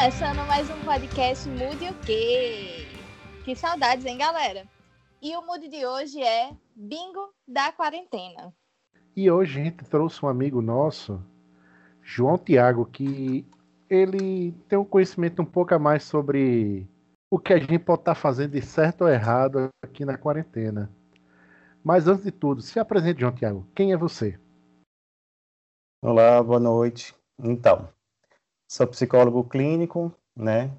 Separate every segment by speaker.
Speaker 1: Começando mais um podcast Mude o quê? Que saudades, hein, galera? E o Mude de hoje é Bingo da Quarentena.
Speaker 2: E hoje a gente trouxe um amigo nosso, João Tiago, que ele tem um conhecimento um pouco a mais sobre o que a gente pode estar fazendo de certo ou errado aqui na quarentena. Mas antes de tudo, se apresente, João Tiago. Quem é você?
Speaker 3: Olá, boa noite. Então, sou psicólogo clínico, né?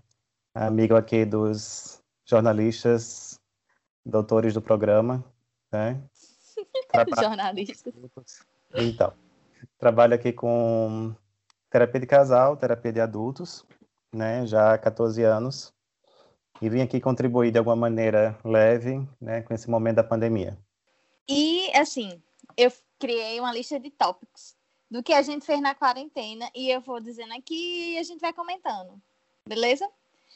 Speaker 3: Amigo aqui dos jornalistas, doutores do programa, né?
Speaker 1: Trabalho... Jornalistas.
Speaker 3: Então, trabalho aqui com terapia de casal, terapia de adultos, né? Já há 14 anos. E vim aqui contribuir de alguma maneira leve, né? Com esse momento da pandemia.
Speaker 1: E, assim, eu criei uma lista de tópicos do que a gente fez na quarentena e eu vou dizendo aqui e a gente vai comentando. Beleza?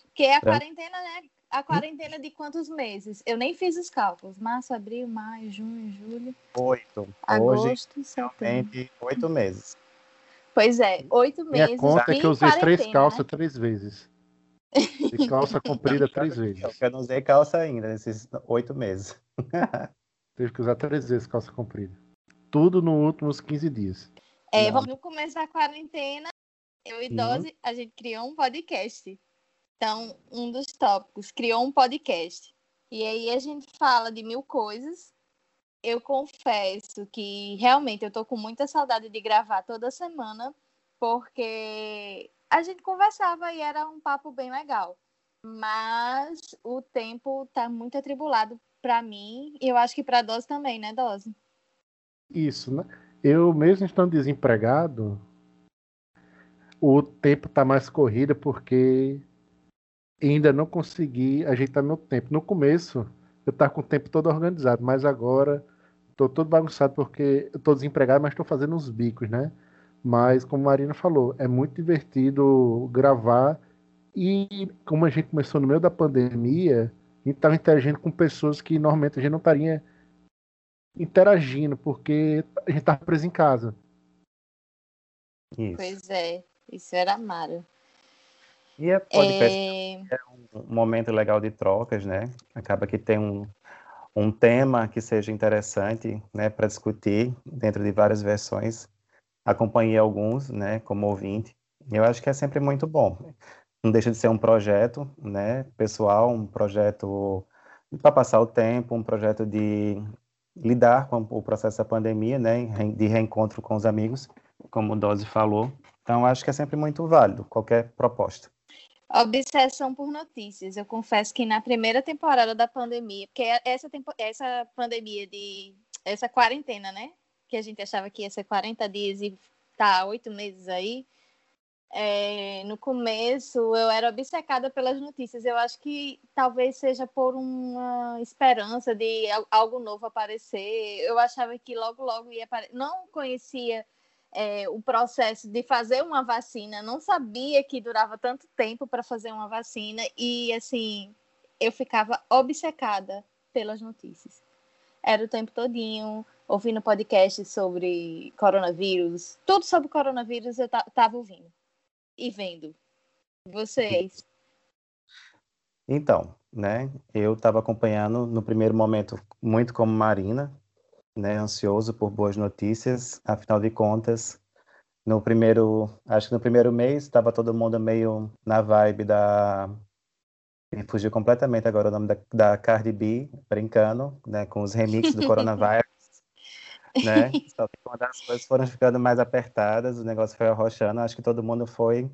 Speaker 1: Porque a quarentena, né? A quarentena de quantos meses? Eu nem fiz os cálculos. Março, abril, maio, junho, julho.
Speaker 3: Oito.
Speaker 1: Agosto, Hoje, setembro.
Speaker 3: Oito meses.
Speaker 1: Pois é, oito
Speaker 2: Minha
Speaker 1: meses.
Speaker 2: conta é que eu usei três calças
Speaker 1: né?
Speaker 2: três vezes. E calça comprida três vezes.
Speaker 3: Eu não usei calça ainda nesses oito meses.
Speaker 2: Teve que usar três vezes calça comprida. Tudo nos últimos 15 dias.
Speaker 1: É, no começo da quarentena, eu e Dose, a gente criou um podcast. Então, um dos tópicos, criou um podcast. E aí a gente fala de mil coisas. Eu confesso que realmente eu tô com muita saudade de gravar toda semana, porque a gente conversava e era um papo bem legal. Mas o tempo tá muito atribulado para mim e eu acho que para Dose também, né, Dose?
Speaker 2: Isso, né? Eu mesmo estando desempregado, o tempo tá mais corrido porque ainda não consegui ajeitar meu tempo. No começo, eu tava com o tempo todo organizado, mas agora tô todo bagunçado porque tô desempregado, mas estou fazendo uns bicos, né? Mas como a Marina falou, é muito divertido gravar e como a gente começou no meio da pandemia, a gente estava interagindo com pessoas que normalmente a gente não estaria interagindo, porque a gente estava preso em casa.
Speaker 3: Isso.
Speaker 1: Pois é, isso era Mara.
Speaker 3: E é podcast é... é um momento legal de trocas, né? Acaba que tem um, um tema que seja interessante, né, para discutir dentro de várias versões. Acompanhei alguns, né, como ouvinte. Eu acho que é sempre muito bom. Não deixa de ser um projeto, né, pessoal, um projeto para passar o tempo, um projeto de lidar com o processo da pandemia, né, de reencontro com os amigos, como o Dose falou. Então, acho que é sempre muito válido qualquer proposta.
Speaker 1: Obsessão por notícias. Eu confesso que na primeira temporada da pandemia, porque essa, tempo, essa pandemia de. essa quarentena, né? Que a gente achava que ia ser 40 dias e tá oito meses aí. É, no começo eu era obcecada pelas notícias. Eu acho que talvez seja por uma esperança de algo novo aparecer. Eu achava que logo, logo ia aparecer. Não conhecia é, o processo de fazer uma vacina, não sabia que durava tanto tempo para fazer uma vacina e assim eu ficava obcecada pelas notícias. Era o tempo todinho ouvindo podcast sobre coronavírus, tudo sobre coronavírus eu estava ouvindo e vendo. Vocês?
Speaker 3: Então, né? Eu estava acompanhando no primeiro momento muito como Marina, né, ansioso por boas notícias. Afinal de contas, no primeiro, acho que no primeiro mês estava todo mundo meio na vibe da me fugiu completamente agora o nome da, da Cardi B, brincando, né, com os remixes do coronavírus, né? Só que quando as coisas foram ficando mais apertadas, o negócio foi arrochando, acho que todo mundo foi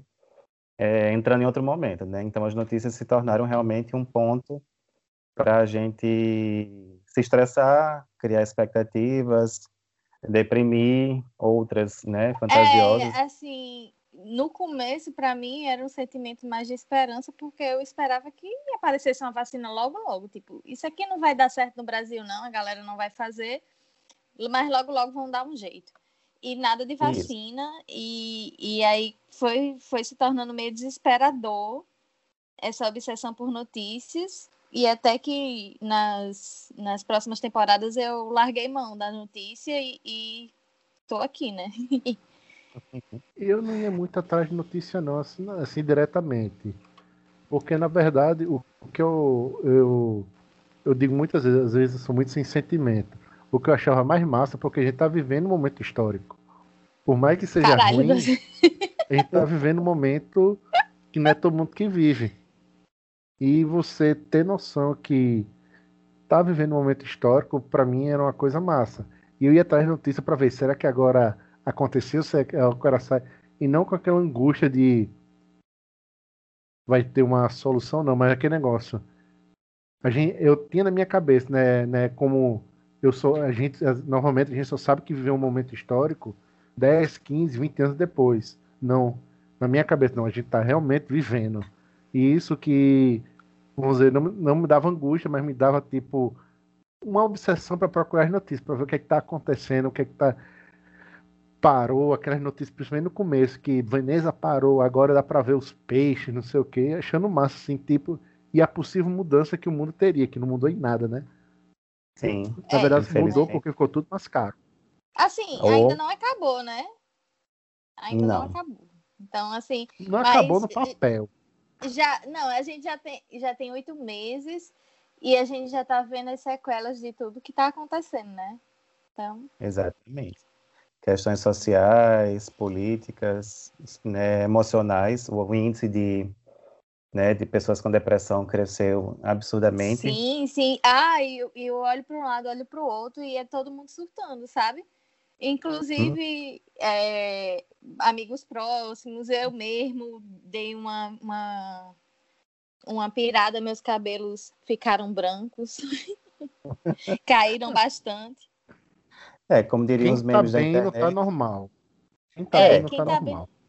Speaker 3: é, entrando em outro momento, né? Então as notícias se tornaram realmente um ponto para a gente se estressar, criar expectativas, deprimir, outras, né, fantasiosas.
Speaker 1: É, assim, no começo, para mim, era um sentimento mais de esperança, porque eu esperava que aparecesse uma vacina logo, logo. Tipo, isso aqui não vai dar certo no Brasil, não, a galera não vai fazer, mas logo, logo vão dar um jeito. E nada de vacina, e, e aí foi, foi se tornando meio desesperador essa obsessão por notícias. E até que nas, nas próximas temporadas eu larguei mão da notícia e, e tô aqui, né?
Speaker 2: eu não ia muito atrás de notícia, não, assim, assim diretamente. Porque, na verdade, o, o que eu, eu, eu digo muitas vezes, às vezes eu sou muito sem sentimento. O que eu achava mais massa, porque a gente tá vivendo um momento histórico. Por mais que seja Caralho, ruim, a gente tá vivendo um momento que não é todo mundo que vive. E você ter noção que tá vivendo um momento histórico, para mim era uma coisa massa. E eu ia atrás de notícia para ver, será que agora aconteceu, se agora sai. E não com aquela angústia de vai ter uma solução, não, mas aquele negócio. A gente, eu tinha na minha cabeça, né, né, como eu sou, a gente, normalmente a gente só sabe que viveu um momento histórico 10, 15, 20 anos depois. Não, na minha cabeça, não, a gente está realmente vivendo. E isso que, vamos dizer, não, não me dava angústia, mas me dava, tipo, uma obsessão para procurar as notícias, para ver o que é está acontecendo, o que é está. Parou, aquelas notícias, principalmente no começo, que Veneza parou, agora dá para ver os peixes, não sei o quê, achando massa, assim, tipo, e a possível mudança que o mundo teria, que não mudou em nada, né?
Speaker 3: Sim.
Speaker 2: Na é, verdade, mudou porque ficou tudo mais caro.
Speaker 1: Assim, oh. ainda não acabou, né? Ainda não. não acabou. Então, assim.
Speaker 2: Não acabou no papel.
Speaker 1: Já, não, a gente já tem já tem oito meses e a gente já está vendo as sequelas de tudo que está acontecendo, né? Então.
Speaker 3: Exatamente. Questões sociais, políticas, né, emocionais, o índice de, né, de pessoas com depressão cresceu absurdamente.
Speaker 1: Sim, sim. Ah, e eu, eu olho para um lado, olho para o outro e é todo mundo surtando, sabe? Inclusive, hum. é, amigos próximos, eu mesmo dei uma, uma, uma pirada, meus cabelos ficaram brancos, caíram bastante.
Speaker 3: É, como diriam os memes
Speaker 2: tá
Speaker 3: da internet.
Speaker 2: Tá normal. Quem tá é, bem, quem tá, tá normal.
Speaker 3: Bem...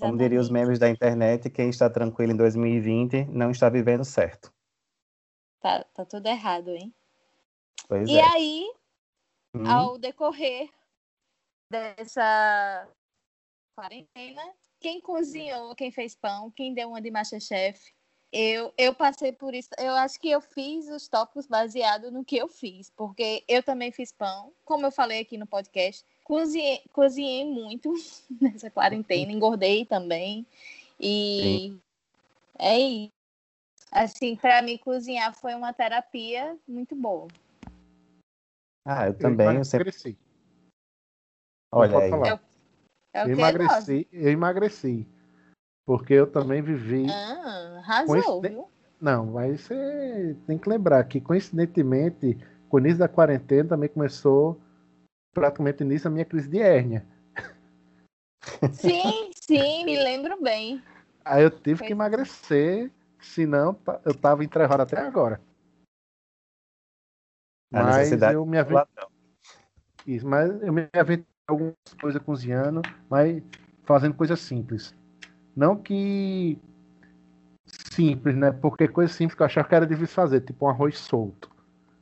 Speaker 3: Como diriam os memes da internet, quem está tranquilo em 2020 não está vivendo certo.
Speaker 1: Tá, tá tudo errado, hein?
Speaker 3: Pois
Speaker 1: e
Speaker 3: é.
Speaker 1: aí, hum. ao decorrer dessa quarentena. Quem cozinhou, quem fez pão, quem deu uma de Masterchef. Eu, eu passei por isso. Eu acho que eu fiz os tópicos baseado no que eu fiz, porque eu também fiz pão, como eu falei aqui no podcast. Cozinhei, cozinhei muito nessa quarentena, engordei também. E Sim. é isso. Assim, para mim, cozinhar foi uma terapia muito boa.
Speaker 3: Ah, eu também. Eu sempre... cresci.
Speaker 2: Olha aí. Falar. Eu, eu emagreci, eu emagreci. Porque eu também vivi.
Speaker 1: Ah, arrasou, viu?
Speaker 2: Não, mas você tem que lembrar que, coincidentemente, com o início da quarentena também começou praticamente início a minha crise de hérnia.
Speaker 1: Sim, sim, me lembro bem.
Speaker 2: Aí eu tive Foi. que emagrecer, senão eu tava entrevado até agora. A mas eu me aventei. Isso, mas eu me aventei algumas coisas cozinhando, mas fazendo coisas simples. Não que simples, né? Porque coisa simples que eu achava que era difícil fazer, tipo um arroz solto.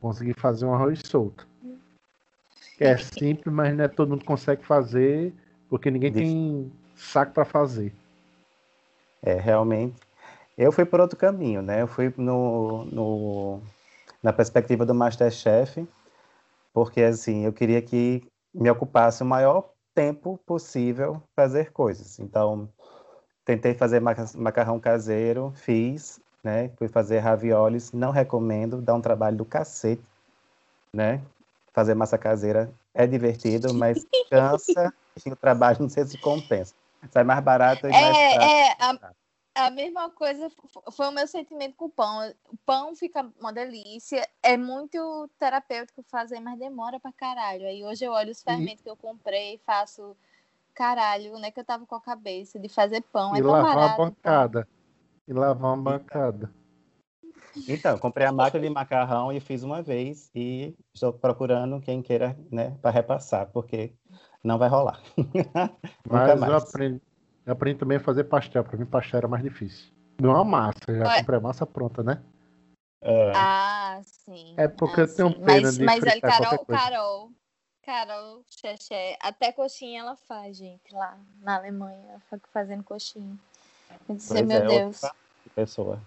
Speaker 2: Consegui fazer um arroz solto. É simples, mas não é todo mundo consegue fazer, porque ninguém tem saco para fazer.
Speaker 3: É, realmente. Eu fui por outro caminho, né? Eu fui no, no, na perspectiva do Masterchef, porque assim, eu queria que me ocupasse o maior tempo possível fazer coisas. Então, tentei fazer macarrão caseiro, fiz, né? Fui fazer raviolis, não recomendo, dá um trabalho do cacete, né? Fazer massa caseira é divertido, mas cansa e o trabalho não sei se compensa. Sai mais barato e
Speaker 1: é,
Speaker 3: mais
Speaker 1: É, a, a mesma coisa foi o meu sentimento com o pão. O pão fica uma delícia, é muito terapêutico fazer, mas demora pra caralho. Aí hoje eu olho os fermentos e... que eu comprei e faço caralho, né? Que eu tava com a cabeça de fazer pão.
Speaker 2: E
Speaker 1: é
Speaker 2: lavar barato, uma bancada. E lavar uma bancada.
Speaker 3: Então, comprei a máquina de macarrão e fiz uma vez e estou procurando quem queira, né, para repassar, porque não vai rolar.
Speaker 2: Mas eu aprendi, eu aprendi também a fazer pastel. Para mim, pastel era mais difícil. Não a massa, já Ué. comprei a massa pronta, né?
Speaker 1: É. Ah, sim.
Speaker 2: É porque
Speaker 1: ah,
Speaker 2: eu tenho pena
Speaker 1: mas,
Speaker 2: de
Speaker 1: Mas ele, Carol, Carol, Carol, Xexé, até coxinha ela faz, gente, lá na Alemanha. Ela fica fazendo coxinha. Eu disse, meu é, Deus.
Speaker 3: Pessoa.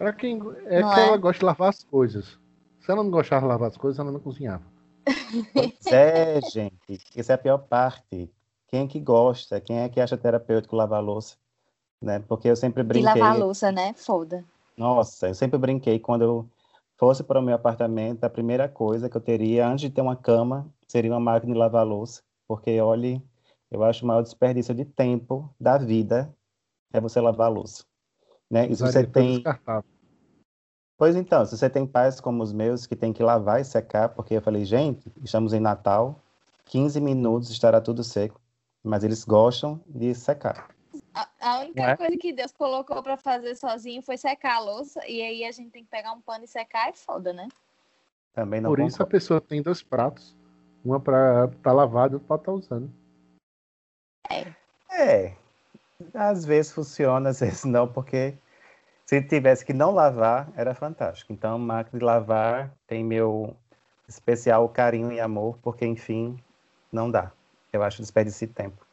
Speaker 2: Pra quem é não que é? ela gosta de lavar as coisas. Se ela não gostava de lavar as coisas, ela não cozinhava.
Speaker 3: Pois é, gente. Essa é a pior parte Quem é que gosta? Quem é que acha terapêutico lavar louça? Né? Porque eu sempre
Speaker 1: De
Speaker 3: brinquei.
Speaker 1: lavar louça, né? Foda.
Speaker 3: Nossa, eu sempre brinquei quando eu fosse para o meu apartamento, a primeira coisa que eu teria antes de ter uma cama seria uma máquina de lavar louça, porque olhe, eu acho o maior desperdício de tempo da vida é você lavar a louça, né? E se você tem. Pois então, se você tem pais como os meus que tem que lavar e secar, porque eu falei, gente, estamos em Natal, 15 minutos estará tudo seco, mas eles gostam de secar.
Speaker 1: A, a única
Speaker 3: é?
Speaker 1: coisa que Deus colocou pra fazer sozinho foi secar a louça. E aí a gente tem que pegar um pano e secar, é foda, né?
Speaker 3: Também não
Speaker 2: Por isso a
Speaker 3: concordo.
Speaker 2: pessoa tem dois pratos. Uma para estar lavado e outra para estar usando.
Speaker 3: É, às vezes funciona, às vezes não, porque se tivesse que não lavar, era fantástico. Então, máquina de lavar tem meu especial carinho e amor, porque, enfim, não dá. Eu acho desperdício de tempo.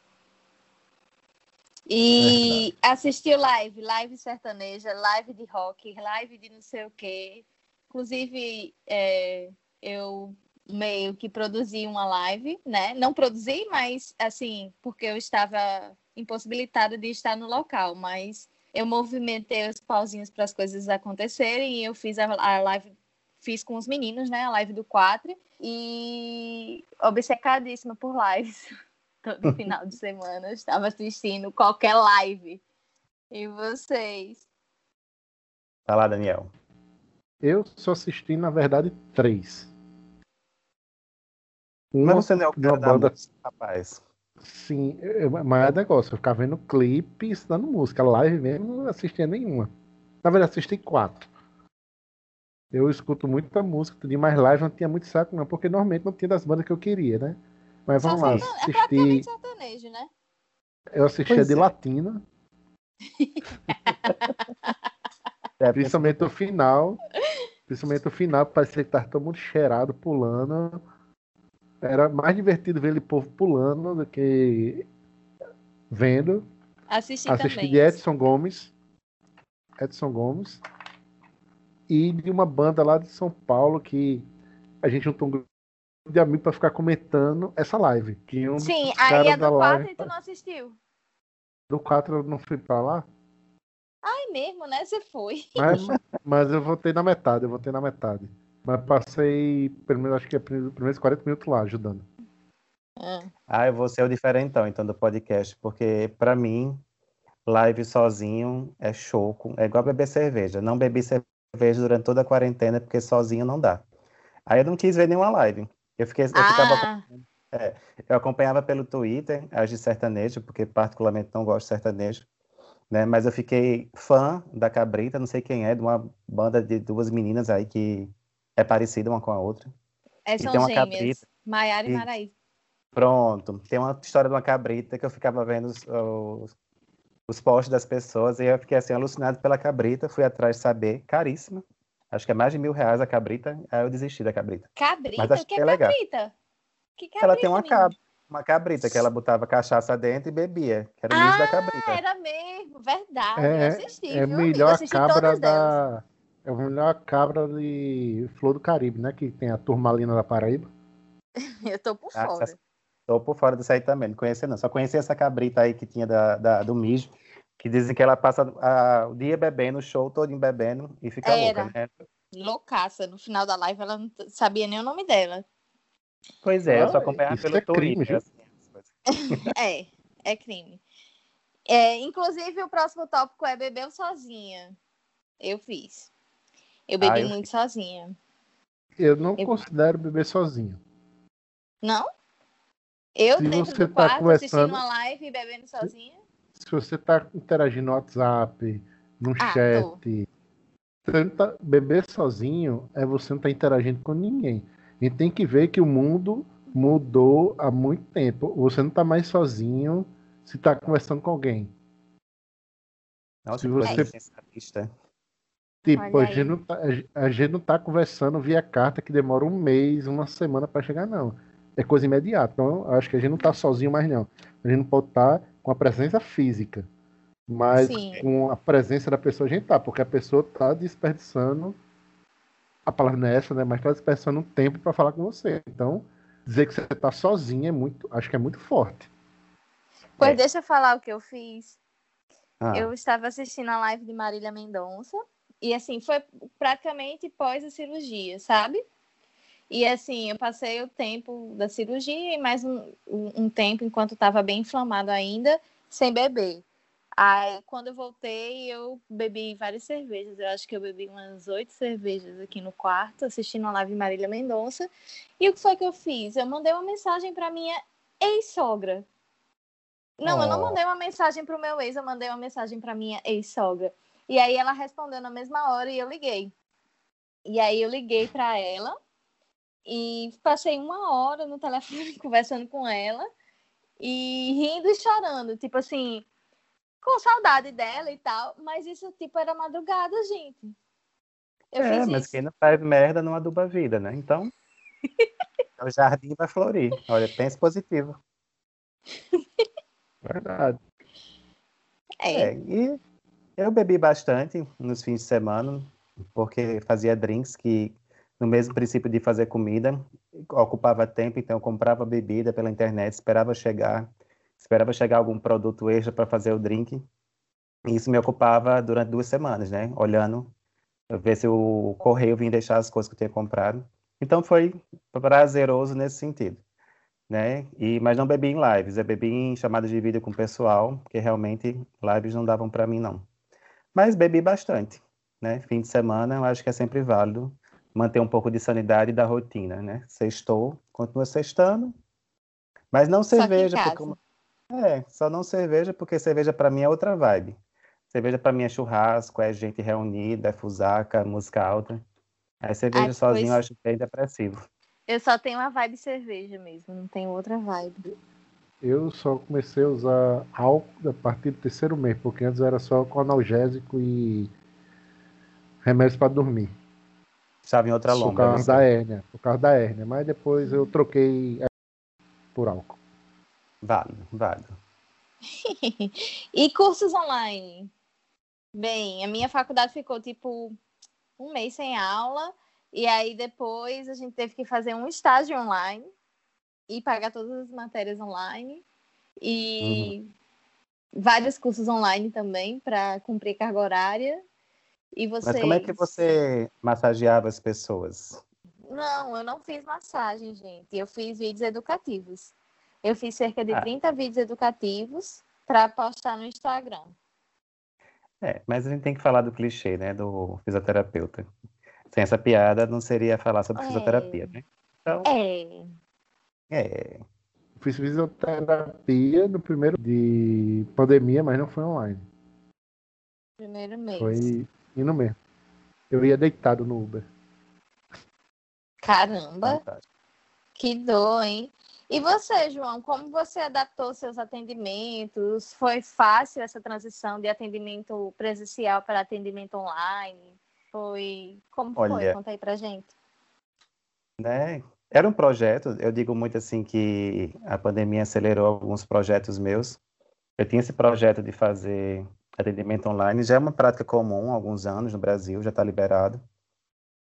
Speaker 1: E assistiu live, live sertaneja, live de rock, live de não sei o quê. Inclusive, é, eu meio que produzi uma live, né? Não produzi, mas assim, porque eu estava impossibilitada de estar no local, mas eu movimentei os pauzinhos para as coisas acontecerem e eu fiz a, a live, fiz com os meninos, né? A live do 4 e obcecadíssima por lives. Todo final de semana eu estava assistindo qualquer live. E vocês?
Speaker 3: Tá lá, Daniel.
Speaker 2: Eu só assisti, na verdade, três.
Speaker 3: Mas você não é o cara da
Speaker 2: banda
Speaker 3: música, rapaz.
Speaker 2: Sim, mas é negócio, eu ficava vendo clipe estudando música. Live mesmo, não assistia nenhuma. Na verdade, assisti quatro. Eu escuto muita música, mas live não tinha muito saco, não, porque normalmente não tinha das bandas que eu queria, né? Mas
Speaker 1: Só
Speaker 2: vamos lá,
Speaker 1: sertane- É
Speaker 2: assisti,
Speaker 1: praticamente sertanejo, né?
Speaker 2: eu assistia
Speaker 3: Pois
Speaker 2: de
Speaker 3: é.
Speaker 2: latina,
Speaker 3: É,
Speaker 2: principalmente o final. Principalmente o final, parecia que tava todo mundo cheirado, pulando. Era mais divertido ver ele povo pulando do que vendo.
Speaker 1: Assisti,
Speaker 2: Assisti
Speaker 1: também.
Speaker 2: de Edson Gomes. Edson Gomes. E de uma banda lá de São Paulo que a gente juntou um grupo de amigos para ficar comentando essa live. Que um
Speaker 1: Sim, aí
Speaker 2: da
Speaker 1: do 4
Speaker 2: live
Speaker 1: e tu não assistiu.
Speaker 2: do 4 eu não fui para lá.
Speaker 1: É mesmo, né? Você foi.
Speaker 2: Mas, mas eu voltei na metade, eu voltei na metade. Mas passei, pelo menos, acho que é os primeiros 40 minutos lá ajudando.
Speaker 1: Ah,
Speaker 3: Ah, eu vou ser o diferentão, então, do podcast, porque, pra mim, live sozinho é choco. É igual beber cerveja. Não bebi cerveja durante toda a quarentena, porque sozinho não dá. Aí eu não quis ver nenhuma live. Eu, fiquei, eu, ficava,
Speaker 1: Ah,
Speaker 3: eu acompanhava pelo Twitter as de sertanejo, porque particularmente não gosto de sertanejo. Né? Mas eu fiquei fã da Cabrita, não sei quem é, de uma banda de duas meninas aí que é parecida uma com a outra.
Speaker 1: é,
Speaker 3: E
Speaker 1: são
Speaker 3: tem uma
Speaker 1: gêmeas.
Speaker 3: cabrita.
Speaker 1: Maiara e
Speaker 3: E-
Speaker 1: Maraísa.
Speaker 3: Pronto. Tem uma história de uma cabrita que eu ficava vendo os, os, os posts das pessoas e eu fiquei assim, alucinado pela cabrita. Fui atrás de saber, caríssima. Acho que é mais de mil reais a cabrita. Aí eu desisti da cabrita.
Speaker 1: Cabrita?
Speaker 3: Mas acho
Speaker 1: O que
Speaker 3: que
Speaker 1: é
Speaker 3: legal.
Speaker 1: cabrita? Que cabrita,
Speaker 3: ela tem uma cabra, uma cabrita que ela botava cachaça dentro e bebia, que era o início da
Speaker 1: Ah,
Speaker 3: cabrita.
Speaker 1: era mesmo, verdade.
Speaker 2: É-
Speaker 1: eu assisti,
Speaker 2: É
Speaker 1: viu,
Speaker 2: melhor cabra
Speaker 1: delas.
Speaker 2: É a melhor cabra de Flor do Caribe, né? Que tem a turmalina da Paraíba.
Speaker 1: Eu tô por
Speaker 3: Ah,
Speaker 1: fora.
Speaker 3: Tô por fora disso aí também, não conhecia não. Só conhecia essa cabrita aí que tinha da, da- do mijo, que dizem que ela passa a- o dia bebendo, o show todo bebendo e fica
Speaker 1: Era.
Speaker 3: louca, né?
Speaker 1: Loucaça. No final da live ela não sabia nem o nome dela.
Speaker 3: Pois é, eu só acompanhava
Speaker 2: isso
Speaker 3: pelo
Speaker 2: é crime,
Speaker 3: Twitter.
Speaker 2: viu?
Speaker 3: assim.
Speaker 1: É, é crime. É, inclusive, o próximo tópico é bebeu sozinha. Eu fiz. Eu bebi
Speaker 3: Ah, eu
Speaker 1: muito sozinha.
Speaker 2: Eu não
Speaker 1: Eu-
Speaker 2: considero beber sozinho.
Speaker 1: Não? Eu
Speaker 2: Se
Speaker 1: dentro
Speaker 2: você
Speaker 1: do
Speaker 2: tá
Speaker 1: quarto
Speaker 2: conversando-
Speaker 1: assistindo uma live e bebendo sozinha?
Speaker 2: Se você tá interagindo no WhatsApp, no
Speaker 1: Ah,
Speaker 2: chat, tá- beber sozinho é você não tá interagindo com ninguém. A gente tem que ver que o mundo mudou há muito tempo. Você não tá mais sozinho se tá conversando com alguém.
Speaker 3: Nossa,
Speaker 2: Se
Speaker 3: que
Speaker 2: você-
Speaker 3: sensacionalista.
Speaker 2: Tipo, a gente, não tá, a gente não tá conversando via carta que demora um mês, uma semana para chegar, não. É coisa imediata. Então, acho que a gente não tá sozinho mais, não. A gente não pode estar com a presença física. Mas
Speaker 1: Sim.
Speaker 2: com a presença da pessoa a gente tá, porque a pessoa tá desperdiçando. A palavra não é essa, né? Mas tá desperdiçando um tempo para falar com você. Então, dizer que você tá sozinho é muito. Acho que é muito forte.
Speaker 1: Pois é. deixa eu falar o que eu fiz. Ah. Eu estava assistindo a live de Marília Mendonça e assim foi praticamente pós a cirurgia, sabe? E assim, eu passei o tempo da cirurgia e mais um, um tempo enquanto estava bem inflamado ainda, sem beber. Aí, quando eu voltei, eu bebi várias cervejas. Eu acho que eu bebi umas oito cervejas aqui no quarto, assistindo a live Marília Mendonça. E o que foi que eu fiz? Eu mandei uma mensagem para minha ex-sogra. Não, oh. eu não mandei uma mensagem para o meu ex, eu mandei uma mensagem para minha ex-sogra. E aí ela respondeu na mesma hora e eu liguei. E aí eu liguei para ela e passei uma hora no telefone conversando com ela e rindo e chorando, tipo assim, com saudade dela e tal, mas isso tipo era madrugada, gente.
Speaker 3: Eu é, mas isso. quem não faz merda não aduba a vida, né? Então, o jardim vai florir. Olha, pense positivo.
Speaker 2: Verdade.
Speaker 3: É. é. E eu bebi bastante nos fins de semana, porque fazia drinks que no mesmo princípio de fazer comida, ocupava tempo, então eu comprava bebida pela internet, esperava chegar, esperava chegar algum produto extra para fazer o drink. E isso me ocupava durante duas semanas, né? Olhando, ver se o correio vinha deixar as coisas que eu tinha comprado. Então foi prazeroso nesse sentido, né? E mas não bebi em lives, eu bebi em chamadas de vídeo com o pessoal, porque realmente lives não davam para mim não. Mas bebi bastante, né? Fim de semana, eu acho que é sempre válido manter um pouco de sanidade da rotina, né? Sextou, continua sextando, mas não cerveja. Porque... É, só não cerveja, porque cerveja para mim é outra vibe. Cerveja para mim é churrasco, é gente reunida, é fusaca, música alta. Aí cerveja Ai, sozinho pois... eu acho bem depressivo.
Speaker 1: Eu só tenho uma vibe cerveja mesmo, não tenho outra vibe.
Speaker 2: Eu só comecei a usar álcool a partir do terceiro mês, porque antes era só com analgésico e remédios para dormir.
Speaker 3: Estava em outra longa.
Speaker 2: Por causa da hérnia. Por causa da hérnia. Mas depois eu troquei por álcool.
Speaker 3: Válido, válido.
Speaker 1: e cursos online? Bem, a minha faculdade ficou tipo um mês sem aula. E aí depois a gente teve que fazer um estágio online e pagar todas as matérias online. E uhum. vários cursos online também para cumprir carga horária. E
Speaker 3: você... Mas como é que você massageava as pessoas?
Speaker 1: Não, eu não fiz massagem, gente. Eu fiz vídeos educativos. Eu fiz cerca de ah. 30 vídeos educativos para postar no Instagram.
Speaker 3: É, mas a gente tem que falar do clichê, né, do fisioterapeuta. Sem essa piada, não seria falar sobre é. fisioterapia, né?
Speaker 1: Então, é.
Speaker 3: É.
Speaker 2: Fiz fisioterapia no primeiro de pandemia, mas não foi online.
Speaker 1: Primeiro mês.
Speaker 2: Foi Indo mesmo. Eu ia deitado no Uber.
Speaker 1: Caramba! Fantástico. Que dor, hein? E você, João, como você adaptou seus atendimentos? Foi fácil essa transição de atendimento presencial para atendimento online? Foi. Como Olha, foi? Conta aí pra gente.
Speaker 3: Né? Era um projeto, eu digo muito assim que a pandemia acelerou alguns projetos meus. Eu tinha esse projeto de fazer atendimento online já é uma prática comum há alguns anos no Brasil, já está liberado.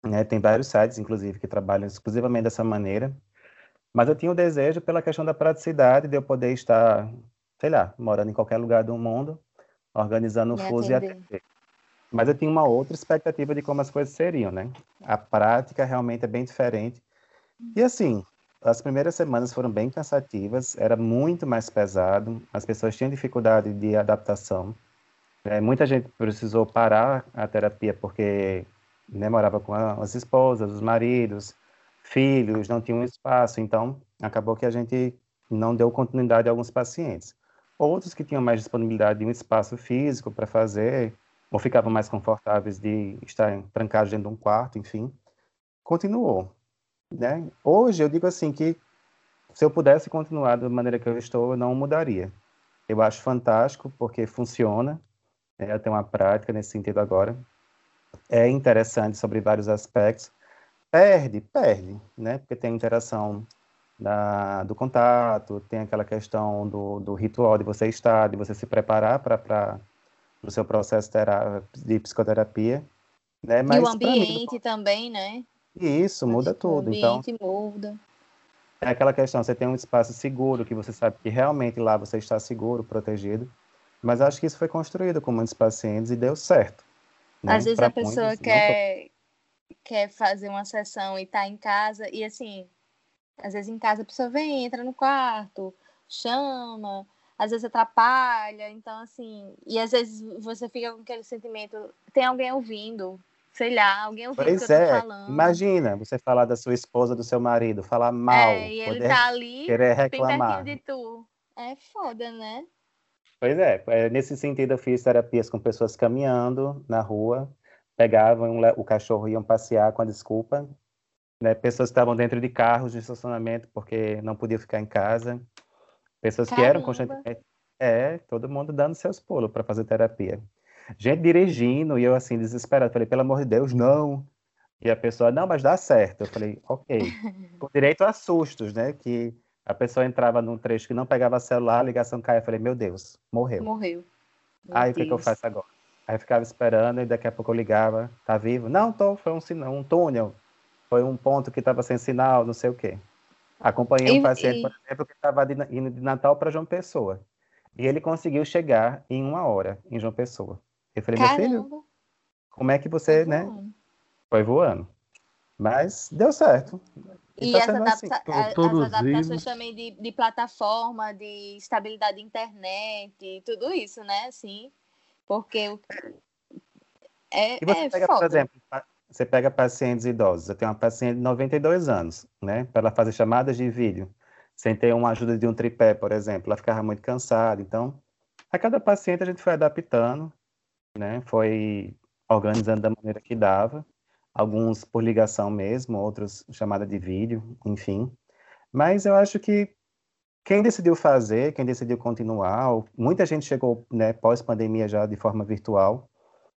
Speaker 3: Né? Tem vários sites, inclusive, que trabalham exclusivamente dessa maneira. Mas eu tinha o desejo pela questão da praticidade de eu poder estar, sei lá, morando em qualquer lugar do mundo, organizando o fuso e atender. Mas eu tinha uma outra expectativa de como as coisas seriam, né? A prática realmente é bem diferente. E assim, as primeiras semanas foram bem cansativas, era muito mais pesado, as pessoas tinham dificuldade de adaptação. É, muita gente precisou parar a terapia porque né, morava com as esposas, os maridos, filhos, não tinha um espaço, então acabou que a gente não deu continuidade a alguns pacientes. Outros que tinham mais disponibilidade de um espaço físico para fazer, ou ficavam mais confortáveis de estar trancados dentro de um quarto, enfim, continuou. Né? Hoje eu digo assim que se eu pudesse continuar da maneira que eu estou, eu não mudaria. Eu acho fantástico porque funciona, né? Eu tenho uma prática nesse sentido agora. É interessante sobre vários aspectos. Perde, perde, né? Porque tem interação da, do contato, tem aquela questão do, do ritual de você estar, de você se preparar para o seu processo de psicoterapia. Né?
Speaker 1: Mas, e o ambiente mim, também, né?
Speaker 3: Isso, muda tudo. O
Speaker 1: então muda.
Speaker 3: é aquela questão, você tem um espaço seguro, que você sabe que realmente lá você está seguro, protegido, mas acho que isso foi construído com muitos pacientes e deu certo.
Speaker 1: Né? Às vezes pra a pessoa muitos, quer, não... quer fazer uma sessão e está em casa, e assim, às vezes em casa a pessoa vem, entra no quarto, chama, às vezes atrapalha, então assim, e às vezes você fica com aquele sentimento, tem alguém ouvindo, sei lá, alguém ouvindo pois o que é. eu tô falando.
Speaker 3: Imagina você falar da sua esposa, do seu marido, falar mal, é,
Speaker 1: e ele tá ali,
Speaker 3: querer reclamar.
Speaker 1: de tu. É foda, né?
Speaker 3: Pois é, é, nesse sentido eu fiz terapias com pessoas caminhando na rua, pegavam o cachorro e iam passear com a desculpa, né? Pessoas que estavam dentro de carros de estacionamento porque não podiam ficar em casa. Pessoas Caramba. que eram constantemente. É, todo mundo dando seus pulos para fazer terapia. Gente dirigindo, e eu assim, desesperado. Falei, pelo amor de Deus, não. E a pessoa, não, mas dá certo. Eu falei, ok. Com direito a sustos, né? Que a pessoa entrava num trecho que não pegava celular, a ligação caia. Eu falei, meu Deus, morreu.
Speaker 1: Morreu.
Speaker 3: Meu Aí o que, que, eu faço agora? Aí eu ficava esperando e daqui a pouco eu ligava, tá vivo? Não, tô, foi um, um túnel, foi um ponto que estava sem sinal, não sei o quê. Acompanhei um paciente, por exemplo, que estava indo de Natal para João Pessoa. E ele conseguiu chegar em uma hora em João Pessoa. Eu falei, Caramba. meu filho, como é que você, Foi né? Voando. Foi voando. Mas deu certo.
Speaker 1: E, e tá as, adapta assim. as adaptações também de, de, plataforma, de estabilidade de internet, tudo isso, né? Assim, porque é,
Speaker 3: e você
Speaker 1: é
Speaker 3: pega,
Speaker 1: foda.
Speaker 3: por exemplo, você pega pacientes idosos. Eu tenho uma paciente de 92 anos, né? Para ela fazer chamadas de vídeo, sem ter uma ajuda de um tripé, por exemplo. Ela ficava muito cansada. Então, a cada paciente a gente foi adaptando, né? Foi organizando da maneira que dava. Alguns por ligação mesmo, outros chamada de vídeo, enfim. Mas eu acho que quem decidiu fazer, quem decidiu continuar, muita gente chegou né, pós-pandemia já de forma virtual,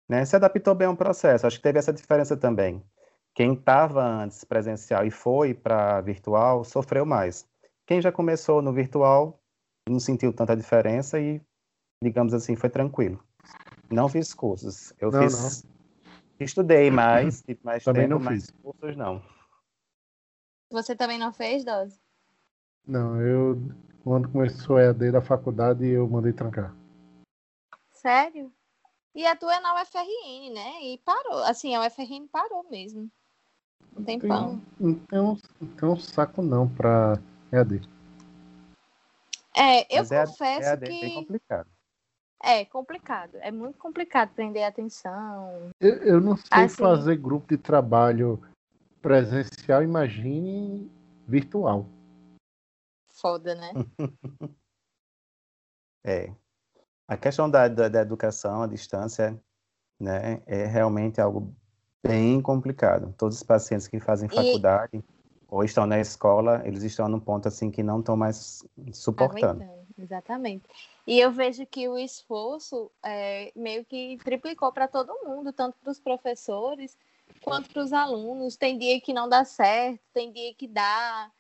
Speaker 3: né, se adaptou bem ao processo. Acho que teve essa diferença também. Quem estava antes presencial e foi para virtual sofreu mais. Quem já começou no virtual não sentiu tanta diferença e, digamos assim, foi tranquilo. Não fiz cursos. Eu não, fiz. Não. Estudei mais, mais
Speaker 2: também
Speaker 3: tempo,
Speaker 2: não
Speaker 3: mas
Speaker 2: fiz.
Speaker 3: cursos não.
Speaker 1: Você também não fez, Dose?
Speaker 2: Não, eu quando começou a EAD da faculdade eu mandei trancar.
Speaker 1: Sério? E a tua é na UFRN, né? E parou. Assim, a UFRN parou mesmo. Um tempão.
Speaker 2: Não tem, não tem um saco não pra EAD.
Speaker 1: É, eu Mas confesso
Speaker 3: EAD,
Speaker 1: EAD que.
Speaker 3: É complicado.
Speaker 1: É complicado. É muito complicado prender atenção.
Speaker 2: Eu, eu não sei assim... fazer grupo de trabalho presencial, imagine virtual.
Speaker 1: Foda, né?
Speaker 3: é. A questão da, da, da educação à distância né, é realmente algo bem complicado. Todos os pacientes que fazem faculdade e... ou estão na escola, eles estão num ponto assim que não estão mais suportando.
Speaker 1: Aguentando, exatamente. E eu vejo que o esforço é, meio que triplicou para todo mundo, tanto para os professores quanto para os alunos. Tem dia que não dá certo, tem dia que dá,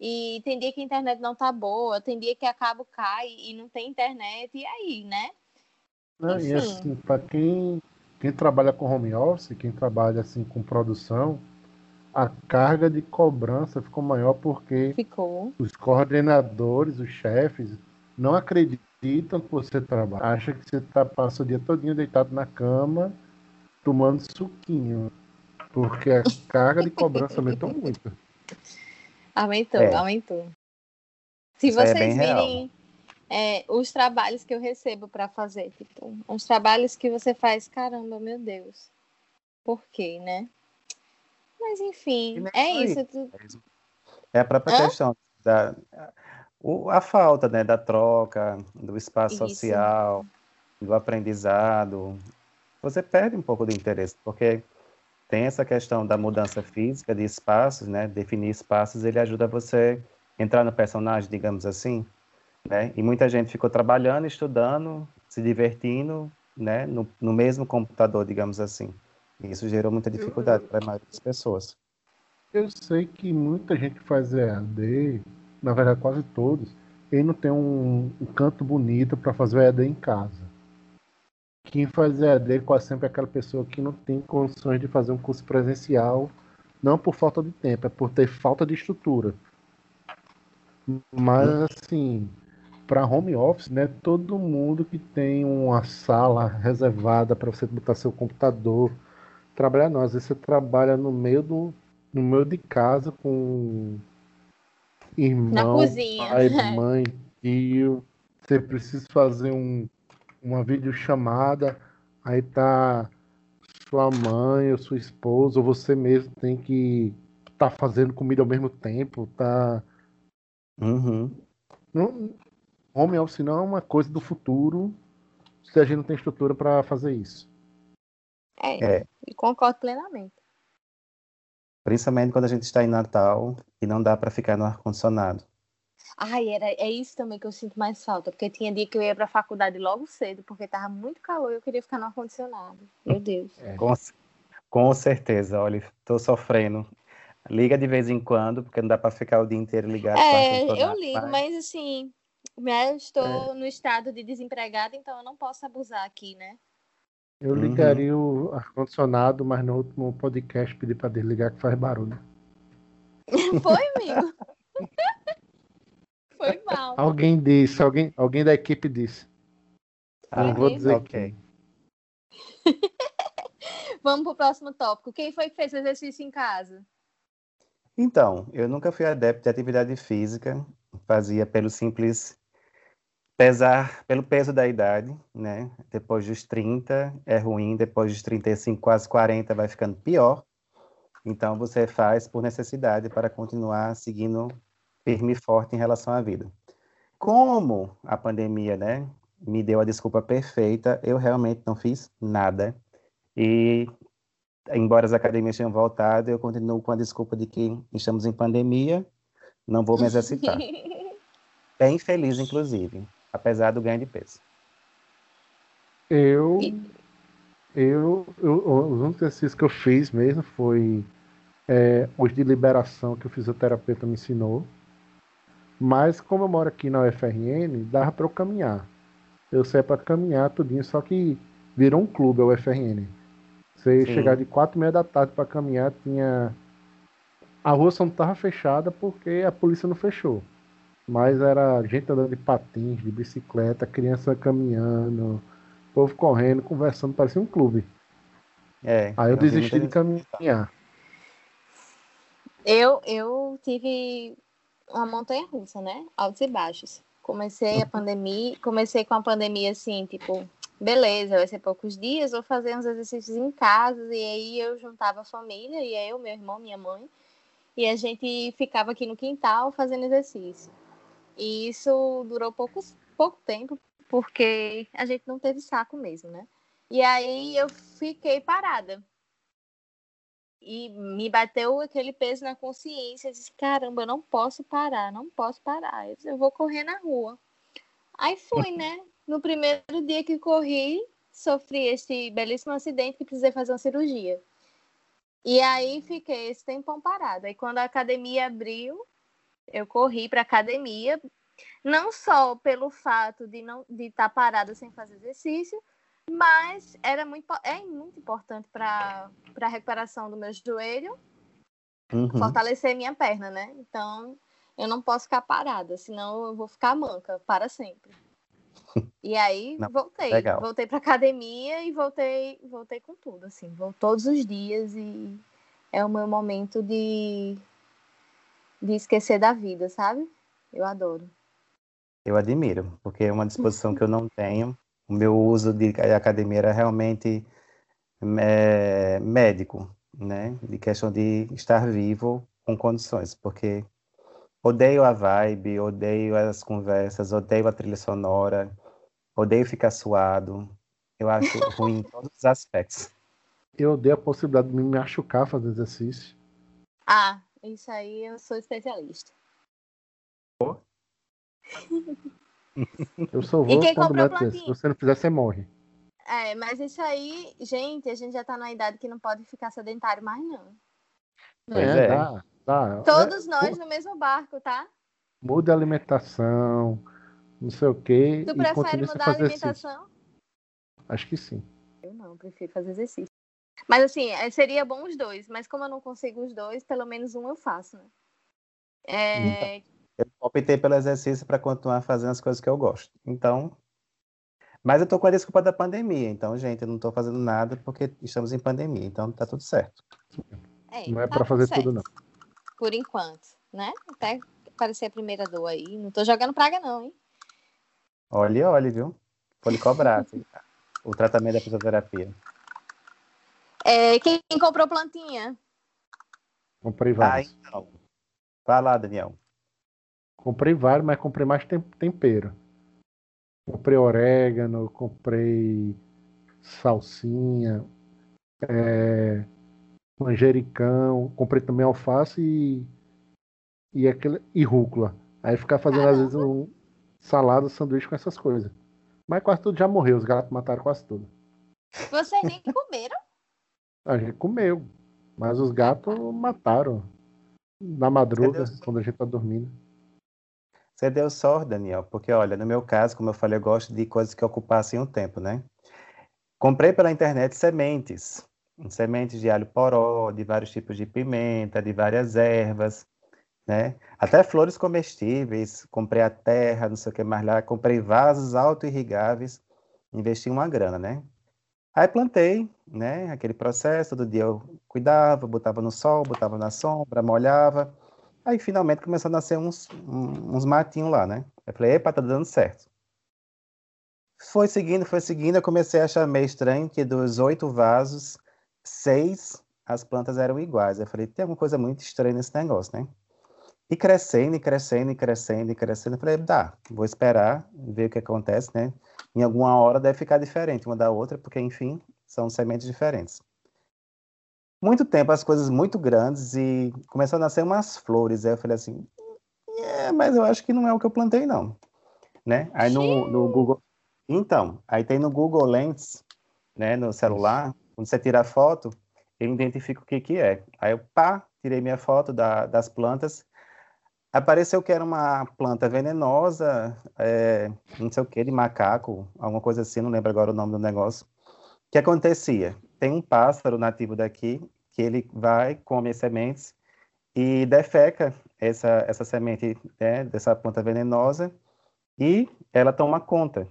Speaker 1: e tem dia que a internet não tá boa, tem dia que a cabo cai e não tem internet, e aí, né?
Speaker 2: Não, e assim, para quem, quem trabalha com home office, quem trabalha assim com produção, a carga de cobrança ficou maior porque
Speaker 1: ficou.
Speaker 2: os coordenadores, os chefes, não acreditam que você trabalha. Acha que você tá, passa o dia todinho deitado na cama, tomando suquinho. Porque a carga de cobrança aumentou muito.
Speaker 1: Aumentou, é. aumentou. Se Isso é vocês é virem é, os trabalhos que eu recebo para fazer, tipo, uns trabalhos que você faz, caramba, meu Deus, por quê, né? Mas enfim, é isso. Tu...
Speaker 3: É a própria Hã? questão da o, a falta, né, da troca, do espaço isso. social, do aprendizado. Você perde um pouco do interesse, porque tem essa questão da mudança física de espaços, né? Definir espaços, ele ajuda você a entrar no personagem, digamos assim, né? E muita gente ficou trabalhando, estudando, se divertindo, né? No, no mesmo computador, digamos assim. E isso gerou muita dificuldade para a maioria das pessoas.
Speaker 2: Eu sei que muita gente faz EAD, na verdade quase todos, e não tem um, um canto bonito para fazer o EAD em casa. Quem faz EAD quase sempre é aquela pessoa que não tem condições de fazer um curso presencial, não por falta de tempo, é por ter falta de estrutura. Mas assim, para home office, né? Todo mundo que tem uma sala reservada para você botar seu computador, trabalhar não. Às vezes você trabalha no meio do, no meio de casa com irmão, pai, mãe, tio. Você precisa fazer um, uma videochamada, aí tá sua mãe ou sua esposa, ou você mesmo tem que estar tá fazendo comida ao mesmo tempo, tá.
Speaker 3: Uhum.
Speaker 2: Não, home office não é uma coisa do futuro se a gente não tem estrutura para fazer isso.
Speaker 1: É, é, e concordo plenamente.
Speaker 3: Principalmente quando a gente está em Natal e não dá para ficar no ar-condicionado.
Speaker 1: Ai, era, é isso também que eu sinto mais falta, porque tinha dia que eu ia para a faculdade logo cedo, porque tava muito calor e eu queria ficar no ar-condicionado. Meu Deus.
Speaker 3: É. Com, com certeza, olha, estou sofrendo. Liga de vez em quando, porque não dá para ficar o dia inteiro ligado.
Speaker 1: É, eu ligo, mas assim, eu estou é. no estado de desempregado, então eu não posso abusar aqui, né?
Speaker 2: Eu uhum. ligaria uhum. o ar-condicionado, mas no último podcast pedi para desligar que faz barulho.
Speaker 1: Foi, amigo? Foi mal.
Speaker 2: Alguém disse, alguém, alguém da equipe disse.
Speaker 1: Ah, não vou dizer ok. Vamos pro próximo tópico. Quem foi que fez o exercício em casa?
Speaker 3: Então, eu nunca fui adepto de atividade física, fazia pelo simples pesar, pelo peso da idade, né? Depois dos 30 é ruim, depois dos 35, quase 40 vai ficando pior. Então você faz por necessidade para continuar seguindo firme e forte em relação à vida. Como a pandemia, né, me deu a desculpa perfeita, eu realmente não fiz nada. E embora as academias tenham voltado, eu continuo com a desculpa de que estamos em pandemia, não vou me exercitar. Bem feliz, inclusive, apesar do ganho de peso.
Speaker 2: Eu, eu, eu os únicos exercícios que eu fiz mesmo foi é, os de liberação que o fisioterapeuta me ensinou. Mas como eu moro aqui na UFRN, dava para eu caminhar. Eu saí para caminhar tudinho, só que virou um clube a UFRN. Você Sim. chegar de quatro e meia da tarde para caminhar, tinha. A rua só não estava fechada porque a polícia não fechou. Mas era gente andando de patins, de bicicleta, criança caminhando, povo correndo, conversando, parecia um clube.
Speaker 3: É,
Speaker 2: Aí eu desisti de caminhar.
Speaker 1: Eu, eu tive uma montanha russa, né? Altos e baixos. Comecei a pandemia, comecei com a pandemia assim, tipo, beleza, vai ser poucos dias, vou fazer uns exercícios em casa, e aí eu juntava a família, e aí eu, meu irmão, minha mãe, e a gente ficava aqui no quintal fazendo exercício. E isso durou pouco, pouco tempo, porque a gente não teve saco mesmo, né? E aí eu fiquei parada e me bateu aquele peso na consciência. Eu disse, caramba, eu não posso parar, não posso parar. Eu, disse, eu vou correr na rua. Aí fui, né? No primeiro dia que corri, sofri esse belíssimo acidente que precisei fazer uma cirurgia. E aí fiquei esse tempão parada. E quando a academia abriu, eu corri para academia, não só pelo fato de não de estar tá parada sem fazer exercício, mas era muito, é muito importante para a recuperação do meu joelho, uhum. fortalecer minha perna, né? Então, eu não posso ficar parada, senão eu vou ficar manca para sempre. E aí não, voltei, legal. voltei para academia e voltei, voltei com tudo, assim, vou todos os dias e é o meu momento de de esquecer da vida, sabe? Eu adoro.
Speaker 3: Eu admiro, porque é uma disposição que eu não tenho o meu uso de academia era realmente é, médico, né? De questão de estar vivo com condições, porque odeio a vibe, odeio as conversas, odeio a trilha sonora, odeio ficar suado. Eu acho ruim em todos os aspectos.
Speaker 2: Eu odeio a possibilidade de me machucar fazendo exercício.
Speaker 1: Ah, isso aí eu sou especialista.
Speaker 2: Oh. Eu sou vou quando mete Se você não fizer, você morre.
Speaker 1: É, mas isso aí, gente, a gente já tá na idade que não pode ficar sedentário mais, não.
Speaker 2: É, é. Dá, dá.
Speaker 1: Todos é, nós no mesmo barco, tá?
Speaker 2: Muda a alimentação, não sei o quê.
Speaker 1: Tu prefere mudar a alimentação? Exercício.
Speaker 2: Acho que sim.
Speaker 1: Eu não, prefiro fazer exercício. Mas assim, é, seria bom os dois, mas como eu não consigo os dois, pelo menos um eu faço, né? É,
Speaker 3: optei pelo exercício para continuar fazendo as coisas que eu gosto. Então, mas eu tô com a desculpa da pandemia. Então, gente, eu não tô fazendo nada porque estamos em pandemia. Então, tá tudo certo.
Speaker 2: É, não é tá para fazer certo. tudo, não.
Speaker 1: Por enquanto, né? Até aparecer a primeira dor aí. Não tô jogando praga, não, hein?
Speaker 3: Olhe, olhe, viu? Pode cobrar o tratamento da fisioterapia.
Speaker 1: É, quem comprou plantinha?
Speaker 2: Comprei vários. Ah, então.
Speaker 3: Vai lá, Daniel.
Speaker 2: Comprei vários, mas comprei mais tempero. Comprei orégano, comprei salsinha, é, manjericão, comprei também alface e, e, aquele, e rúcula. Aí ficar fazendo Caramba. às vezes um salada, sanduíche com essas coisas. Mas quase tudo já morreu, os gatos mataram quase tudo.
Speaker 1: Vocês nem comeram?
Speaker 2: A gente comeu, mas os gatos mataram na madruga, quando a gente tá dormindo.
Speaker 3: Você deu sorte, Daniel, porque olha, no meu caso, como eu falei, eu gosto de coisas que ocupassem um tempo, né? Comprei pela internet sementes, sementes de alho poró, de vários tipos de pimenta, de várias ervas, né? Até flores comestíveis, comprei a terra, não sei o que mais lá, comprei vasos auto-irrigáveis, investi uma grana, né? Aí plantei, né? Aquele processo, todo dia eu cuidava, botava no sol, botava na sombra, molhava, Aí finalmente começou a nascer uns, uns matinhos lá, né? Eu falei, epa, tá dando certo. Foi seguindo, foi seguindo, eu comecei a achar meio estranho que dos oito vasos, seis as plantas eram iguais. Eu falei, tem alguma coisa muito estranha nesse negócio, né? E crescendo, e crescendo, e crescendo, e crescendo. Eu falei, dá, vou esperar, ver o que acontece, né? Em alguma hora deve ficar diferente uma da outra, porque, enfim, são sementes diferentes muito tempo as coisas muito grandes e começou a nascer umas flores. Aí eu falei assim, é, mas eu acho que não é o que eu plantei, não. Né? Aí no, no Google. Então, aí tem no Google Lens, né, no celular, quando você tira a foto, ele identifica o que, que é. Aí eu, pá, tirei minha foto da, das plantas. Apareceu que era uma planta venenosa, é, não sei o que, de macaco, alguma coisa assim, não lembro agora o nome do negócio. O que acontecia? tem um pássaro nativo daqui que ele vai, come as sementes e defeca essa, essa semente né, dessa planta venenosa e ela toma conta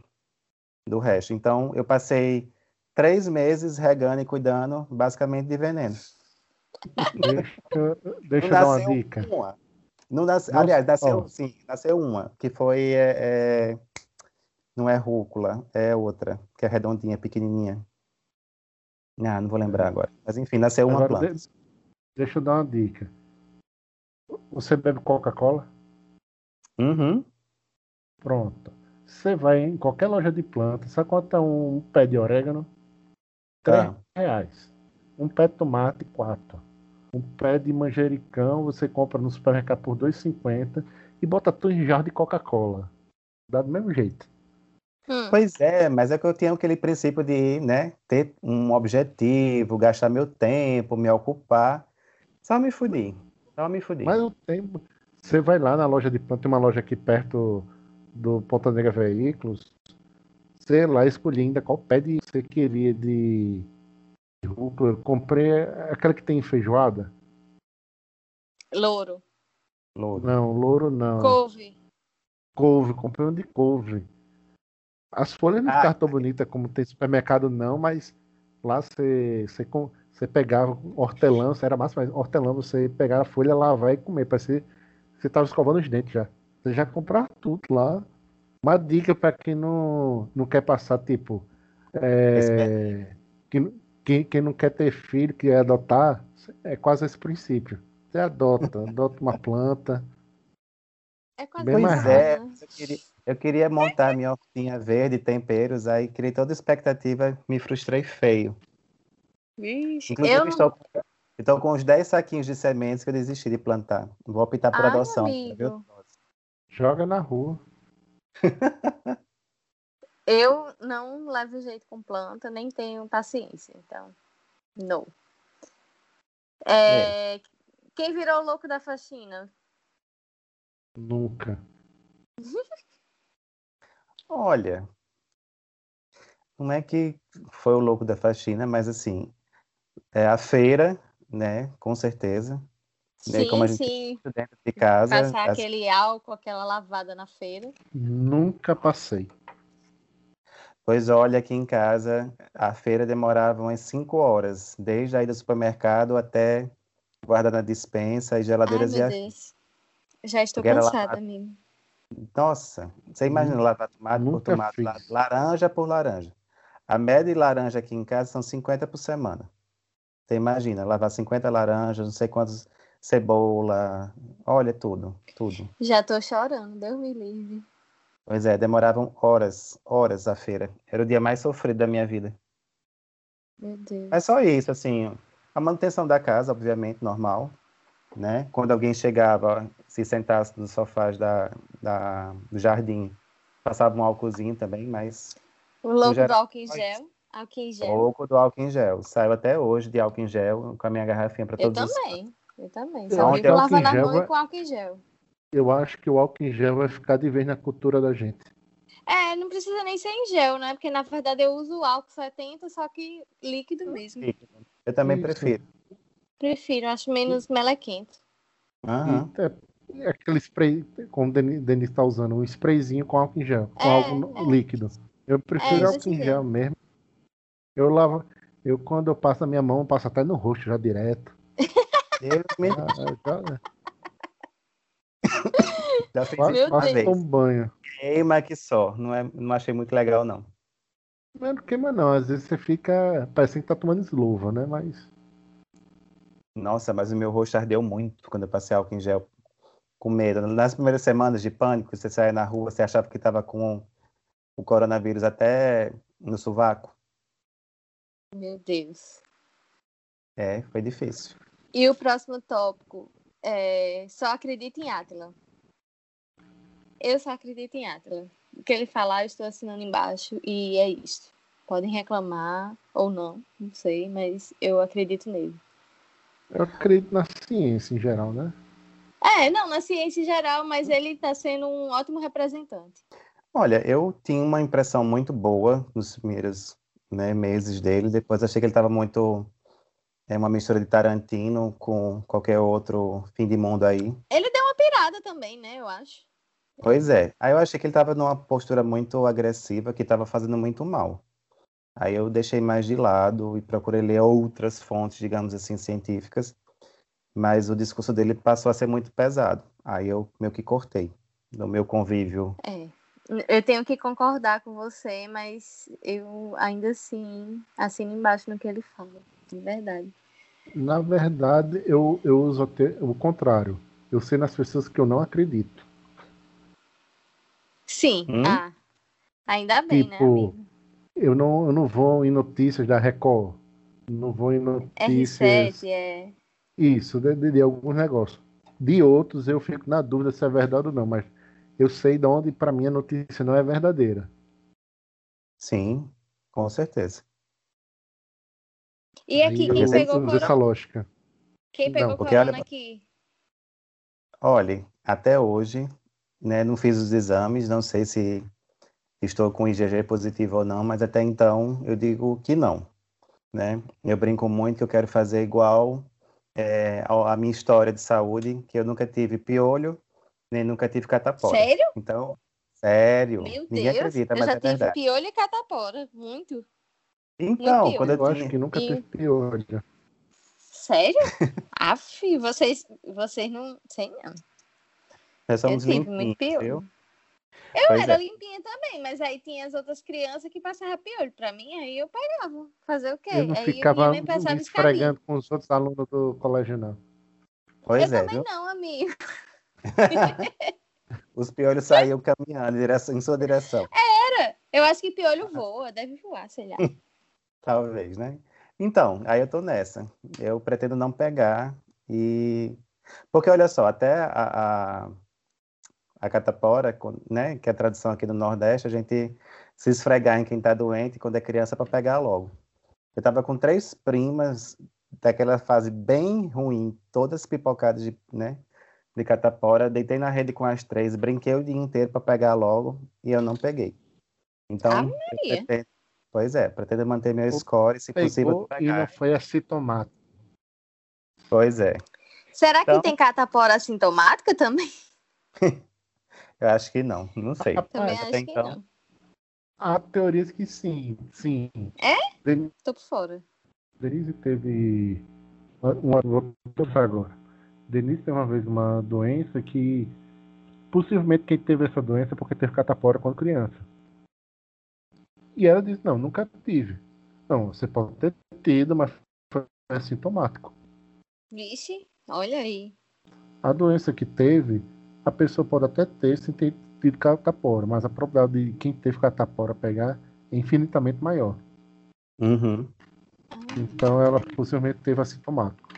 Speaker 3: do resto. Então, eu passei três meses regando e cuidando, basicamente, de veneno.
Speaker 2: Deixa, deixa eu dar uma dica. Uma.
Speaker 3: Não nasce, aliás, nasceu, sim, nasceu uma, que foi, é, é, não é rúcula, é outra, que é redondinha, pequenininha. Ah, não vou lembrar agora. Mas enfim, nasceu uma agora, planta. De...
Speaker 2: Deixa eu dar uma dica. Você bebe Coca-Cola?
Speaker 3: Uhum.
Speaker 2: Pronto. Você vai em qualquer loja de planta, sabe quanto é um pé de orégano? Três ah. reais. Um pé de tomate, quatro. Um pé de manjericão você compra no supermercado por 2,50 e bota tudo em jarro de Coca-Cola. Dá do mesmo jeito.
Speaker 3: Hum. Pois é, mas é que eu tenho aquele princípio de né, ter um objetivo, gastar meu tempo, me ocupar. Só me fudi. Só me fudi.
Speaker 2: Mas o tempo. Você vai lá na loja de planta, tem uma loja aqui perto do Ponta Negra Veículos. Sei lá, escolhi ainda qual pé de você queria de rúcula. Eu comprei aquela que tem feijoada.
Speaker 1: Louro.
Speaker 2: Louro. Não, louro não.
Speaker 1: Couve.
Speaker 2: Couve, comprei um de couve. As folhas não ah, ficavam tão bonitas como tem supermercado, não, mas lá você, você, você pegava hortelã, você era massa, mas hortelã você pegava a folha, lavar e comer. Parecia que você estava escovando os dentes já. Você já comprava tudo lá. Uma dica para quem não, não quer passar, tipo, é, quem, quem, quem não quer ter filho, que é adotar, é quase esse princípio. Você adota, adota uma planta.
Speaker 1: É quase bem mais é,
Speaker 3: eu queria, eu queria montar minha hortinha verde, temperos, aí criei toda a expectativa, me frustrei feio.
Speaker 1: Vixe,
Speaker 3: Inclusive, eu... estou, estou com uns 10 saquinhos de sementes que eu desisti de plantar. Vou optar por Ai, adoção.
Speaker 2: Joga na rua.
Speaker 1: eu não levo jeito com planta, nem tenho paciência, então, não. É, é. Quem virou o louco da faxina?
Speaker 2: Nunca.
Speaker 3: Olha, não é que foi o louco da faxina, mas assim, é a feira, né, com certeza. né,
Speaker 1: Sim,
Speaker 3: como a gente
Speaker 1: sim.
Speaker 3: dentro de casa.
Speaker 1: Passar
Speaker 3: as-
Speaker 1: aquele álcool, aquela lavada na feira.
Speaker 2: Nunca passei.
Speaker 3: Pois olha, aqui em casa, a feira demorava umas 5 horas, desde a ida ao supermercado até guardar na dispensa e
Speaker 1: Ai,
Speaker 3: geladeiras e
Speaker 1: meu
Speaker 3: a...
Speaker 1: Deus. Já estou
Speaker 3: Porque
Speaker 1: cansada,
Speaker 3: lavado.
Speaker 1: amigo.
Speaker 3: Nossa, você imagina lavar tomate por
Speaker 2: Nunca
Speaker 3: tomate,
Speaker 2: fiz.
Speaker 3: la- laranja por laranja. A média de laranja aqui em casa são 50 por semana. Você imagina, lavar 50 laranjas, não sei quantas cebola, olha tudo, tudo.
Speaker 1: Já tô chorando, Deus me livre.
Speaker 3: Pois é, demoravam horas, horas a feira. Era o dia mais sofrido da minha vida.
Speaker 1: Meu Deus.
Speaker 3: Mas só isso, assim, a manutenção da casa, obviamente, normal, né? Quando alguém chegava, se sentasse nos sofás da, da, do jardim, passava um álcoolzinho também, mas
Speaker 1: O louco
Speaker 3: geral,
Speaker 1: do álcool em gel. Álcool em gel.
Speaker 3: pouco do álcool em gel. Saiu até hoje de álcool em gel, com a minha garrafinha para
Speaker 1: Eu
Speaker 3: todos os
Speaker 1: também. Eu também.
Speaker 2: Eu
Speaker 1: Só vivo lavando a mão e com álcool em gel.
Speaker 2: Eu acho que o álcool em gel vai ficar de vez na cultura da gente.
Speaker 1: É, não precisa nem ser em gel, né? Porque na verdade eu uso o álcool 70, só que líquido mesmo.
Speaker 3: Eu também
Speaker 2: Isso.
Speaker 3: prefiro.
Speaker 1: Prefiro, acho menos melequento.
Speaker 3: Aham.
Speaker 2: É, é aquele spray, como o Denis Denis tá usando, um sprayzinho com álcool em gel, com
Speaker 1: É,
Speaker 2: álcool
Speaker 1: é.
Speaker 2: líquido. Eu prefiro
Speaker 1: É,
Speaker 2: álcool em gel mesmo. Eu lavo, eu quando eu passo a minha mão, eu passo até no rosto já direto.
Speaker 3: Deus me
Speaker 2: Já, já,
Speaker 3: fiz
Speaker 2: quase,
Speaker 3: isso
Speaker 1: Meu
Speaker 3: uma
Speaker 2: quase
Speaker 3: vez.
Speaker 2: banho.
Speaker 3: Queima que só. Não, é, não achei muito legal, não.
Speaker 2: Mas não queima não, às vezes você fica parecendo que tá tomando esluva, né? Mas
Speaker 3: Nossa, mas o meu rosto ardeu muito quando eu passei álcool em gel com medo. Nas primeiras semanas de pânico, você saia na rua, você achava que estava com o coronavírus até no sovaco.
Speaker 1: Meu Deus.
Speaker 3: É, foi difícil.
Speaker 1: E o próximo tópico é só acredita em Átila. Eu só acredito em Átila. O que ele falar, eu estou assinando embaixo e é isso. Podem reclamar ou não, não sei, mas eu acredito nele.
Speaker 2: eu acredito na ciência em geral, né?
Speaker 1: É, não, na ciência em geral, mas ele está sendo um ótimo representante.
Speaker 3: Olha, eu tinha uma impressão muito boa nos primeiros né, meses dele. Depois achei que ele estava muito. É uma mistura de Tarantino com qualquer outro fim de mundo aí.
Speaker 1: Ele deu uma pirada também, né, eu acho.
Speaker 3: Pois é. Aí eu achei que ele estava numa postura muito agressiva, que estava fazendo muito mal. Aí eu deixei mais de lado e procurei ler outras fontes, digamos assim, científicas. Mas o discurso dele passou a ser muito pesado. Aí eu meio que cortei no meu convívio.
Speaker 1: É. Eu tenho que concordar com você, mas eu ainda assim assino embaixo no que ele fala. De verdade.
Speaker 2: Na verdade, eu, eu uso até o contrário. Eu sei nas pessoas que eu não acredito.
Speaker 1: Sim.
Speaker 3: Hum?
Speaker 1: Ah, ainda bem, né,
Speaker 2: Tipo,
Speaker 1: amigo?
Speaker 2: Eu não, eu não vou em notícias da Record. Não vou em notícias.
Speaker 1: R7 é.
Speaker 2: Isso, de, de, de alguns negócios. De outros eu fico na dúvida se é verdade ou não, mas eu sei de onde para mim a notícia não é verdadeira.
Speaker 3: Sim, com certeza.
Speaker 1: E aqui,
Speaker 2: eu
Speaker 1: quem pegou
Speaker 2: uso essa
Speaker 1: corona?
Speaker 2: lógica.
Speaker 1: Quem pegou
Speaker 3: porque
Speaker 1: corona
Speaker 3: olha-
Speaker 1: aqui?
Speaker 3: Olha, até hoje, né, não fiz os exames, não sei se estou com IgG positivo ou não, mas até então eu digo que não, né? Eu brinco muito que eu quero fazer igual é, a minha história de saúde, que eu nunca tive piolho, nem nunca tive catapora.
Speaker 1: Sério?
Speaker 3: Então, sério,
Speaker 1: Meu
Speaker 3: ninguém
Speaker 1: Deus.
Speaker 3: acredita,
Speaker 1: eu
Speaker 3: mas
Speaker 1: já
Speaker 3: é
Speaker 1: tive
Speaker 3: verdade.
Speaker 1: piolho e catapora. Muito.
Speaker 3: Então, quando eu
Speaker 2: Eu acho que nunca
Speaker 1: E-
Speaker 2: teve piolho.
Speaker 1: Sério? Aff, vocês, vocês não. Sei não.
Speaker 3: Nós somos
Speaker 1: eu tive muito piolho.
Speaker 3: viu?
Speaker 1: Eu
Speaker 3: Pois
Speaker 1: era
Speaker 3: é.
Speaker 1: limpinha também, mas aí tinha as outras crianças que passavam piolho pra mim, aí eu pegava. Fazer o quê?
Speaker 2: Eu não
Speaker 1: aí
Speaker 2: ficava
Speaker 1: minha mãe passava
Speaker 2: esfregando com os outros alunos do colégio, não.
Speaker 3: Pois
Speaker 1: eu
Speaker 3: é,
Speaker 1: também
Speaker 3: viu?
Speaker 1: não, amigo.
Speaker 3: Os piolhos saíam caminhando em sua direção.
Speaker 1: Era. Eu acho que piolho voa, deve voar, sei lá.
Speaker 3: Talvez, né? Então, aí eu tô nessa. Eu pretendo não pegar e... Porque, olha só, até a, a, a catapora, né, que é a tradição aqui do Nordeste, a gente se esfregar em quem tá doente quando é criança para pegar logo. Eu tava com três primas daquela fase bem ruim, todas pipocadas de, né, de catapora, deitei na rede com as três, brinquei o dia inteiro para pegar logo e eu não peguei. Então, eu pretendo- pois é, pretendo manter meu score, se possível,
Speaker 2: e não foi assintomático.
Speaker 3: Pois é.
Speaker 1: Será que então... tem catapora assintomática também?
Speaker 3: Eu acho que não, não sei.
Speaker 1: Também acho que então... não.
Speaker 2: Há teorias que sim, sim.
Speaker 1: É? Den... Tô por fora.
Speaker 2: Denise teve. Uma, vou agora. Denise teve uma vez uma doença que. Possivelmente quem teve essa doença é porque teve catapora quando criança. E ela disse: Não, nunca tive. Não, você pode ter tido, mas foi assintomático.
Speaker 1: Vixe, olha aí.
Speaker 2: A doença que teve, a pessoa pode até ter sem ter tido catapora, mas a probabilidade de quem teve catapora pegar é infinitamente maior.
Speaker 3: Uhum.
Speaker 2: Então ela possivelmente teve assintomático.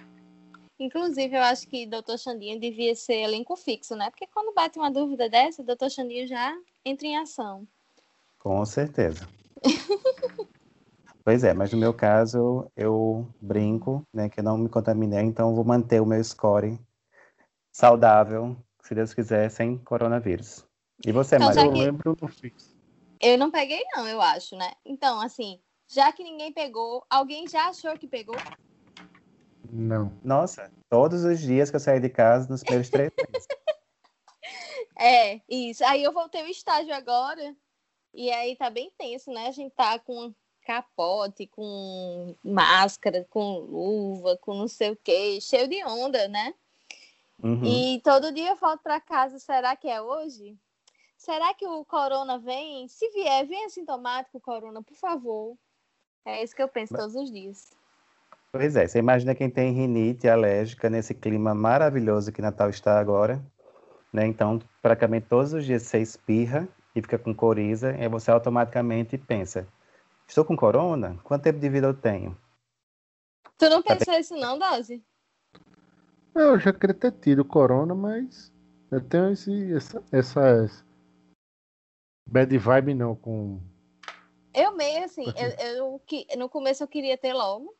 Speaker 1: Inclusive, eu acho que Dr. Xandinho devia ser elenco fixo, né? Porque quando bate uma dúvida dessa, Dr. Xandinho já entra em ação.
Speaker 3: Com certeza. Pois é, mas no meu caso, eu brinco, né? Que eu não me contaminei, então vou manter o meu score saudável, se Deus quiser, sem coronavírus. E você, então, Maria?
Speaker 2: Eu lembro do fixo.
Speaker 1: Eu não peguei, não, eu acho, né? Então, assim, já que ninguém pegou, alguém já achou que pegou?
Speaker 2: Não.
Speaker 3: Nossa, todos os dias que eu saí de casa nos primeiros três meses.
Speaker 1: é, isso. Aí eu voltei o estágio agora. E aí tá bem tenso, né? A gente tá com capote, com máscara, com luva, com não sei o quê, cheio de onda, né? Uhum. E todo dia eu volto para casa. Será que é hoje? Será que o corona vem? Se vier, vem assintomático o corona, por favor. É isso que eu penso todos os dias.
Speaker 3: Pois é, você imagina quem tem rinite alérgica nesse clima maravilhoso que Natal está agora, né? Então, praticamente todos os dias você espirra e fica com coriza, e você automaticamente pensa: estou com corona? Quanto tempo de vida eu tenho?
Speaker 1: Tu não pensou isso não, Dose?
Speaker 2: Eu já queria ter tido corona, mas eu tenho esse, essa, essas bad vibe não com.
Speaker 1: Eu meio assim, eu, eu, no começo eu queria ter logo,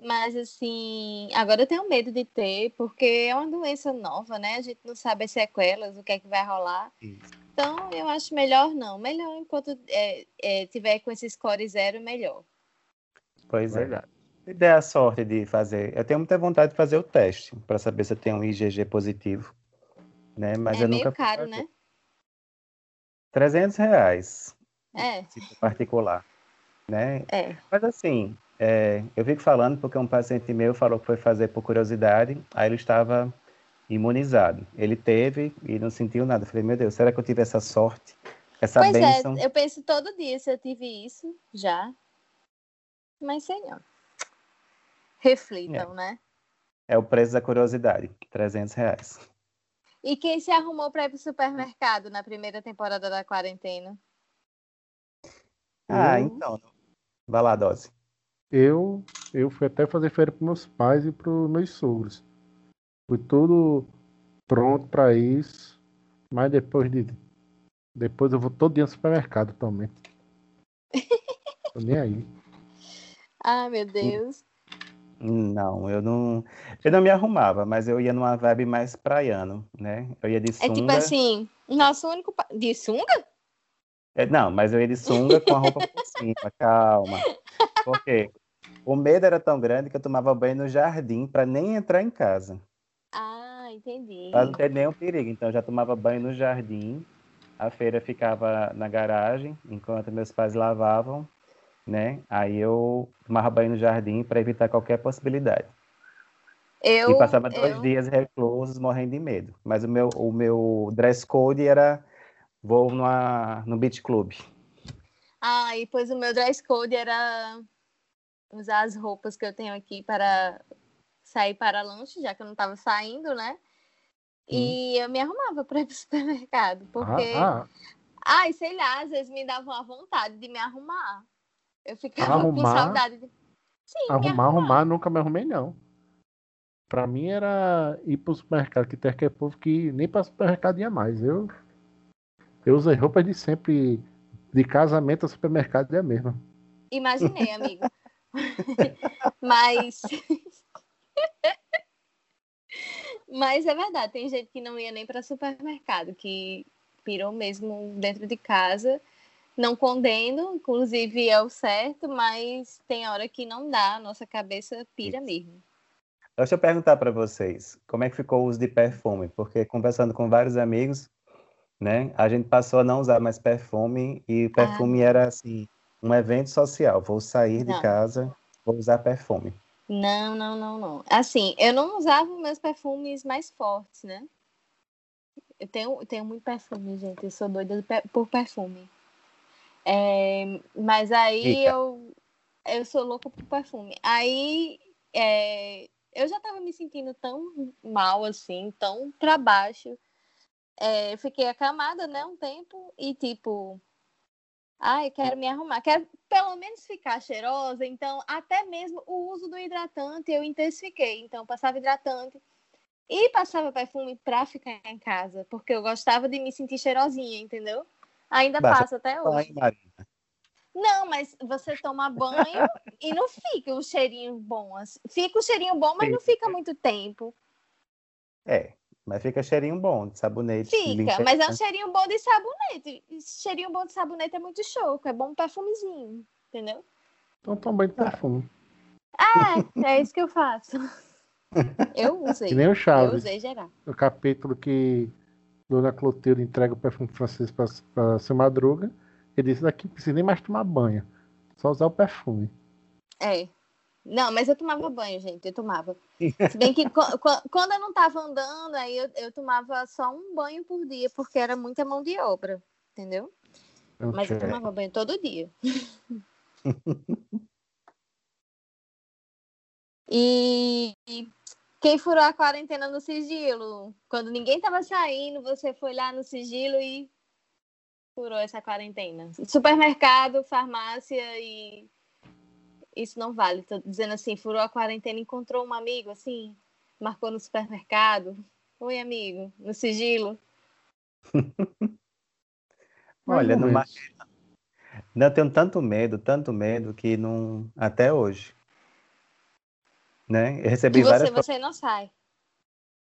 Speaker 1: mas assim, agora eu tenho medo de ter, porque é uma doença nova, né? A gente não sabe as sequelas, o que é que vai rolar. Isso. Então eu acho melhor não. Melhor enquanto é, é, tiver com esse score zero, melhor.
Speaker 3: Pois é. Se der a sorte de fazer, eu tenho muita vontade de fazer o teste para saber se eu tenho um IgG positivo, né? Mas
Speaker 1: é
Speaker 3: eu
Speaker 1: meio
Speaker 3: nunca
Speaker 1: caro, né?
Speaker 3: 300 reais.
Speaker 1: É.
Speaker 3: particular, né?
Speaker 1: É.
Speaker 3: Mas assim, é, eu fico falando porque um paciente meu falou que foi fazer por curiosidade, aí ele estava imunizado. Ele teve e não sentiu nada. Eu falei, meu Deus, será que eu tive essa sorte? Essa
Speaker 1: pois
Speaker 3: bênção?
Speaker 1: é, eu penso todo dia se eu tive isso, já. Mas senhor. Reflitam, é. né?
Speaker 3: É o preço da curiosidade, 300 reais.
Speaker 1: E quem se arrumou para ir para o supermercado na primeira temporada da quarentena?
Speaker 3: Ah, eu... então. Vai lá, Dose.
Speaker 2: Eu, eu fui até fazer feira para meus pais e para os meus sogros. Fui tudo pronto para isso. Mas depois de. Depois eu vou todo dia no supermercado também. Tô nem aí.
Speaker 1: Ah, meu Deus.
Speaker 3: Não, eu não, eu não me arrumava, mas eu ia numa vibe mais praiano, né? Eu ia de sunga.
Speaker 1: É tipo assim, nosso único. De sunga?
Speaker 3: É, não, mas eu ia de sunga com a roupa por cima, calma. Porque o medo era tão grande que eu tomava banho no jardim para nem entrar em casa.
Speaker 1: Entendi.
Speaker 3: Para não ter nenhum perigo. Então eu já tomava banho no jardim, a feira ficava na garagem, enquanto meus pais lavavam né? Aí eu tomava banho no jardim para evitar qualquer possibilidade.
Speaker 1: Eu,
Speaker 3: e passava dois eu... dias reclusos, morrendo de medo. Mas o meu, o meu dress code era vou numa, no beach club.
Speaker 1: Ah, e pois o meu dress code era usar as roupas que eu tenho aqui para sair para lanche, já que eu não estava saindo, né? E hum. eu me arrumava para ir para o supermercado, porque... Ah, ah. Ai, sei lá, às vezes me dava uma vontade de me arrumar. Eu ficava arrumar, com saudade. De...
Speaker 2: Sim, arrumar, arrumar, arrumar, nunca me arrumei, não. Pra mim era ir pro supermercado, que tem aquele povo que nem pra supermercado ia mais. Eu, eu usei roupas de sempre, de casamento a supermercado é a mesma.
Speaker 1: Imaginei, amigo. Mas. Mas é verdade, tem gente que não ia nem para supermercado, que pirou mesmo dentro de casa não condeno, inclusive é o certo, mas tem hora que não dá, a nossa cabeça pira mesmo.
Speaker 3: Deixa eu perguntar para vocês, como é que ficou o uso de perfume? Porque conversando com vários amigos, né, a gente passou a não usar mais perfume e perfume ah. era assim, um evento social. Vou sair não. de casa, vou usar perfume.
Speaker 1: Não, não, não, não. Assim, eu não usava meus perfumes mais fortes, né? Eu tenho, tenho muito perfume, gente. Eu sou doida por perfume. É, mas aí Eita. eu, eu sou louca por perfume. Aí é, eu já tava me sentindo tão mal assim, tão pra baixo. É, fiquei acamada, né, um tempo, e tipo, ai, quero me arrumar, quero pelo menos ficar cheirosa, então até mesmo o uso do hidratante eu intensifiquei. Então, passava hidratante e passava perfume pra ficar em casa, porque eu gostava de me sentir cheirosinha, entendeu? Ainda Basta passa até hoje. Marina. Não, mas você toma banho e não fica o cheirinho bom. Fica o cheirinho bom, mas não fica muito tempo.
Speaker 3: É, mas fica cheirinho bom de sabonete.
Speaker 1: Fica, mas é um cheirinho bom de sabonete. Cheirinho bom de sabonete é muito show, é bom um perfumezinho, entendeu?
Speaker 2: Então toma banho de perfume.
Speaker 1: Ah, é isso que eu faço. Eu usei.
Speaker 2: Que nem o Chaves.
Speaker 1: Eu usei geral.
Speaker 2: O capítulo que Dona Clotilde entrega o perfume francês para seu Madruga. Ele disse: daqui não precisa nem mais tomar banho. Só usar o perfume.
Speaker 1: É. Não, mas eu tomava banho, gente. Eu tomava. Se bem que quando eu não estava andando, aí eu, eu, tomava só um banho por dia, porque era muita mão de obra, entendeu? Okay. Mas eu tomava banho todo dia. e quem furou a quarentena no sigilo? Quando ninguém estava saindo, você foi lá no sigilo e furou essa quarentena. Supermercado, farmácia e isso não vale. Tô dizendo assim, furou a quarentena, encontrou um amigo assim, marcou no supermercado. Oi, amigo, no sigilo.
Speaker 3: Olha, no mar... não tenho tanto medo, tanto medo que não até hoje. Né? Eu recebi
Speaker 1: e você,
Speaker 3: várias
Speaker 1: você não sai.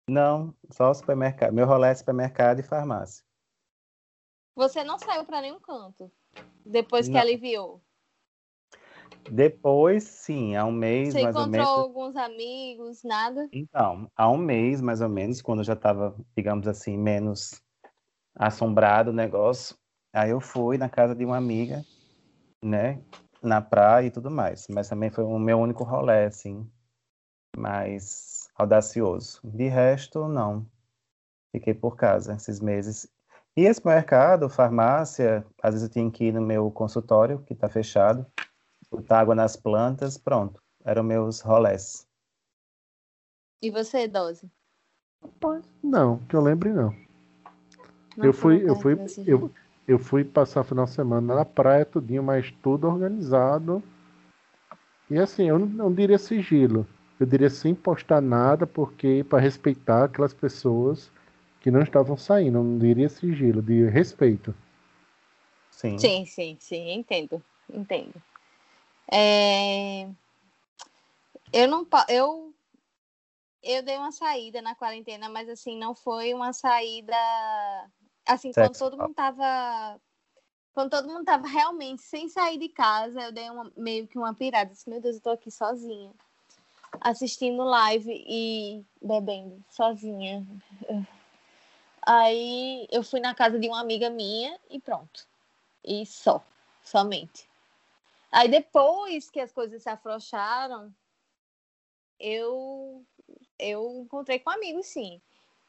Speaker 3: Não, só supermercado. Meu rolê é supermercado e farmácia.
Speaker 1: Você não saiu para nenhum canto depois que não. aliviou?
Speaker 3: Depois, sim, há um mês
Speaker 1: Você
Speaker 3: mais ou
Speaker 1: menos. Você encontrou alguns amigos, nada?
Speaker 3: Então, há um mês mais ou menos, quando eu já estava, digamos assim, menos assombrado o negócio, aí eu fui na casa de uma amiga, né, na praia e tudo mais. Mas também foi o meu único rolê, assim, mais audacioso. De resto, não. Fiquei por casa esses meses. E esse mercado, farmácia, às vezes eu tinha que ir no meu consultório, que está fechado, botar água nas plantas, pronto. Eram meus rolés.
Speaker 1: E você, Dose?
Speaker 2: Não, que eu lembre não. não eu fui, eu fui, eu, eu fui passar o final de semana na praia, tudinho, mas tudo organizado. E assim, eu não, não diria sigilo. Eu diria sem postar nada, porque para respeitar aquelas pessoas que não estavam saindo, não diria sigilo, de respeito.
Speaker 1: Sim, sim, sim, sim entendo, entendo. É... Eu não eu eu dei uma saída na quarentena, mas assim não foi uma saída assim quando todo mundo tava quando todo mundo tava realmente sem sair de casa, eu dei uma, meio que uma pirada, disse, meu Deus, eu tô aqui sozinha assistindo live e bebendo sozinha. Aí eu fui na casa de uma amiga minha e pronto. E só, somente. Aí depois que as coisas se afrouxaram, eu eu encontrei com amigos, sim.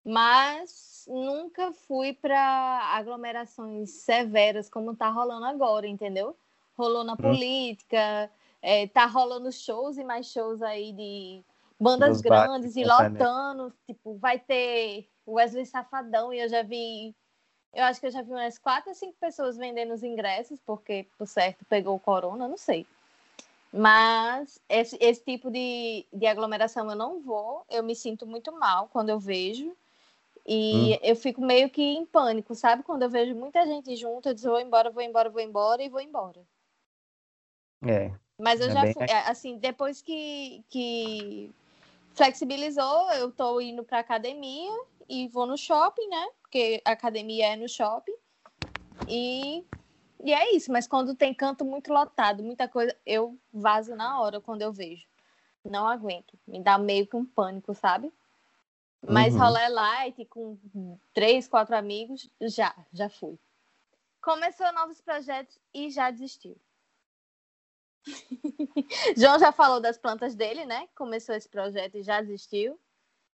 Speaker 1: Mas nunca fui para aglomerações severas como tá rolando agora, entendeu? Rolou na hum. política, é, tá rolando shows e mais shows aí de bandas grandes e lotando. Tipo, vai ter Wesley Safadão e eu já vi. Eu acho que eu já vi umas quatro ou cinco pessoas vendendo os ingressos, porque, por certo, pegou o corona, não sei. Mas esse, esse tipo de, de aglomeração eu não vou. Eu me sinto muito mal quando eu vejo. E hum. eu fico meio que em pânico, sabe? Quando eu vejo muita gente junto, eu digo, vou embora, vou embora, vou embora e vou embora.
Speaker 3: É.
Speaker 1: Mas eu é já fui, assim, depois que, que flexibilizou, eu tô indo pra academia e vou no shopping, né? Porque a academia é no shopping. E, e é isso. Mas quando tem canto muito lotado, muita coisa, eu vazo na hora quando eu vejo. Não aguento. Me dá meio que um pânico, sabe? Mas uhum. rolê light com três, quatro amigos, já, já fui. Começou novos projetos e já desistiu. João já falou das plantas dele, né? Começou esse projeto e já desistiu.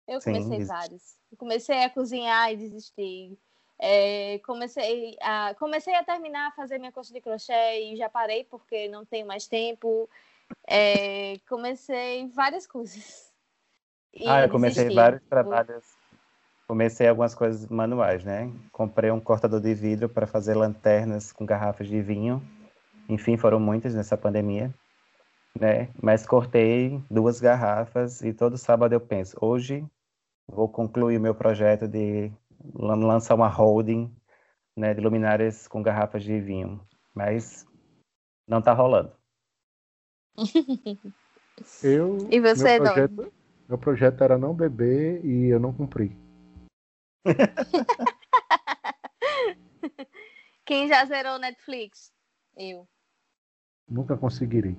Speaker 1: Eu comecei Sim, vários. Comecei a cozinhar e desisti. É, comecei, a, comecei a terminar a fazer minha coxa de crochê e já parei porque não tenho mais tempo. É, comecei várias coisas.
Speaker 3: ah, eu comecei desisti. vários trabalhos. Comecei algumas coisas manuais, né? Comprei um cortador de vidro para fazer lanternas com garrafas de vinho. Enfim, foram muitas nessa pandemia, né? Mas cortei duas garrafas e todo sábado eu penso, hoje vou concluir o meu projeto de lançar uma holding né, de luminárias com garrafas de vinho, mas não está rolando.
Speaker 2: Eu,
Speaker 1: e você,
Speaker 2: meu projeto, meu projeto era não beber e eu não cumpri.
Speaker 1: Quem já zerou Netflix? Eu.
Speaker 2: Nunca conseguirei.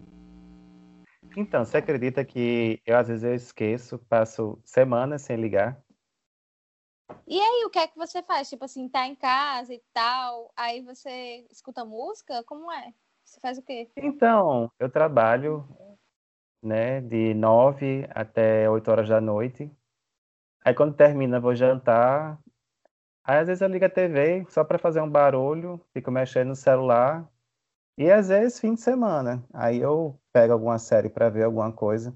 Speaker 3: Então, você acredita que eu às vezes eu esqueço, passo semanas sem ligar?
Speaker 1: E aí, o que é que você faz? Tipo assim, tá em casa e tal, aí você escuta música? Como é? Você faz o quê?
Speaker 3: Então, eu trabalho, né, de nove até oito horas da noite. Aí quando termina, vou jantar. Aí às vezes eu ligo a TV só para fazer um barulho, fico mexendo no celular. E às vezes fim de semana. Aí eu pego alguma série para ver alguma coisa.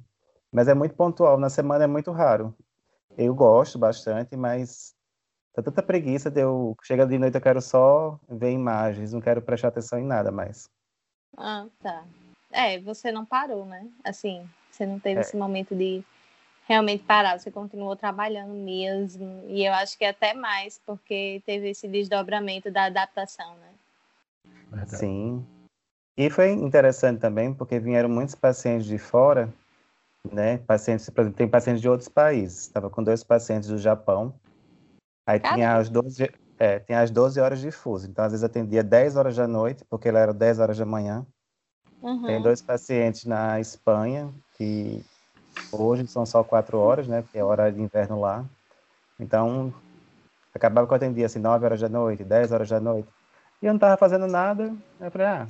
Speaker 3: Mas é muito pontual, na semana é muito raro. Eu gosto bastante, mas tá tanta preguiça de eu. Chega de noite, eu quero só ver imagens, não quero prestar atenção em nada mais.
Speaker 1: Ah, tá. É, você não parou, né? Assim, você não teve é. esse momento de realmente parar, você continuou trabalhando mesmo. E eu acho que até mais, porque teve esse desdobramento da adaptação, né?
Speaker 3: Verdade. Sim. E foi interessante também, porque vieram muitos pacientes de fora né? Pacientes, por exemplo, tem pacientes de outros países. Estava com dois pacientes do Japão. Aí tinha as 12, é, tinha as 12 horas de fuso. Então, às vezes atendia 10 horas da noite, porque ela era 10 horas da manhã. Uhum. Tem dois pacientes na Espanha, que hoje são só 4 horas, né? Porque é hora de inverno lá. Então, acabava que eu atendia assim, 9 horas da noite, 10 horas da noite. E eu não estava fazendo nada. Eu falei, ah,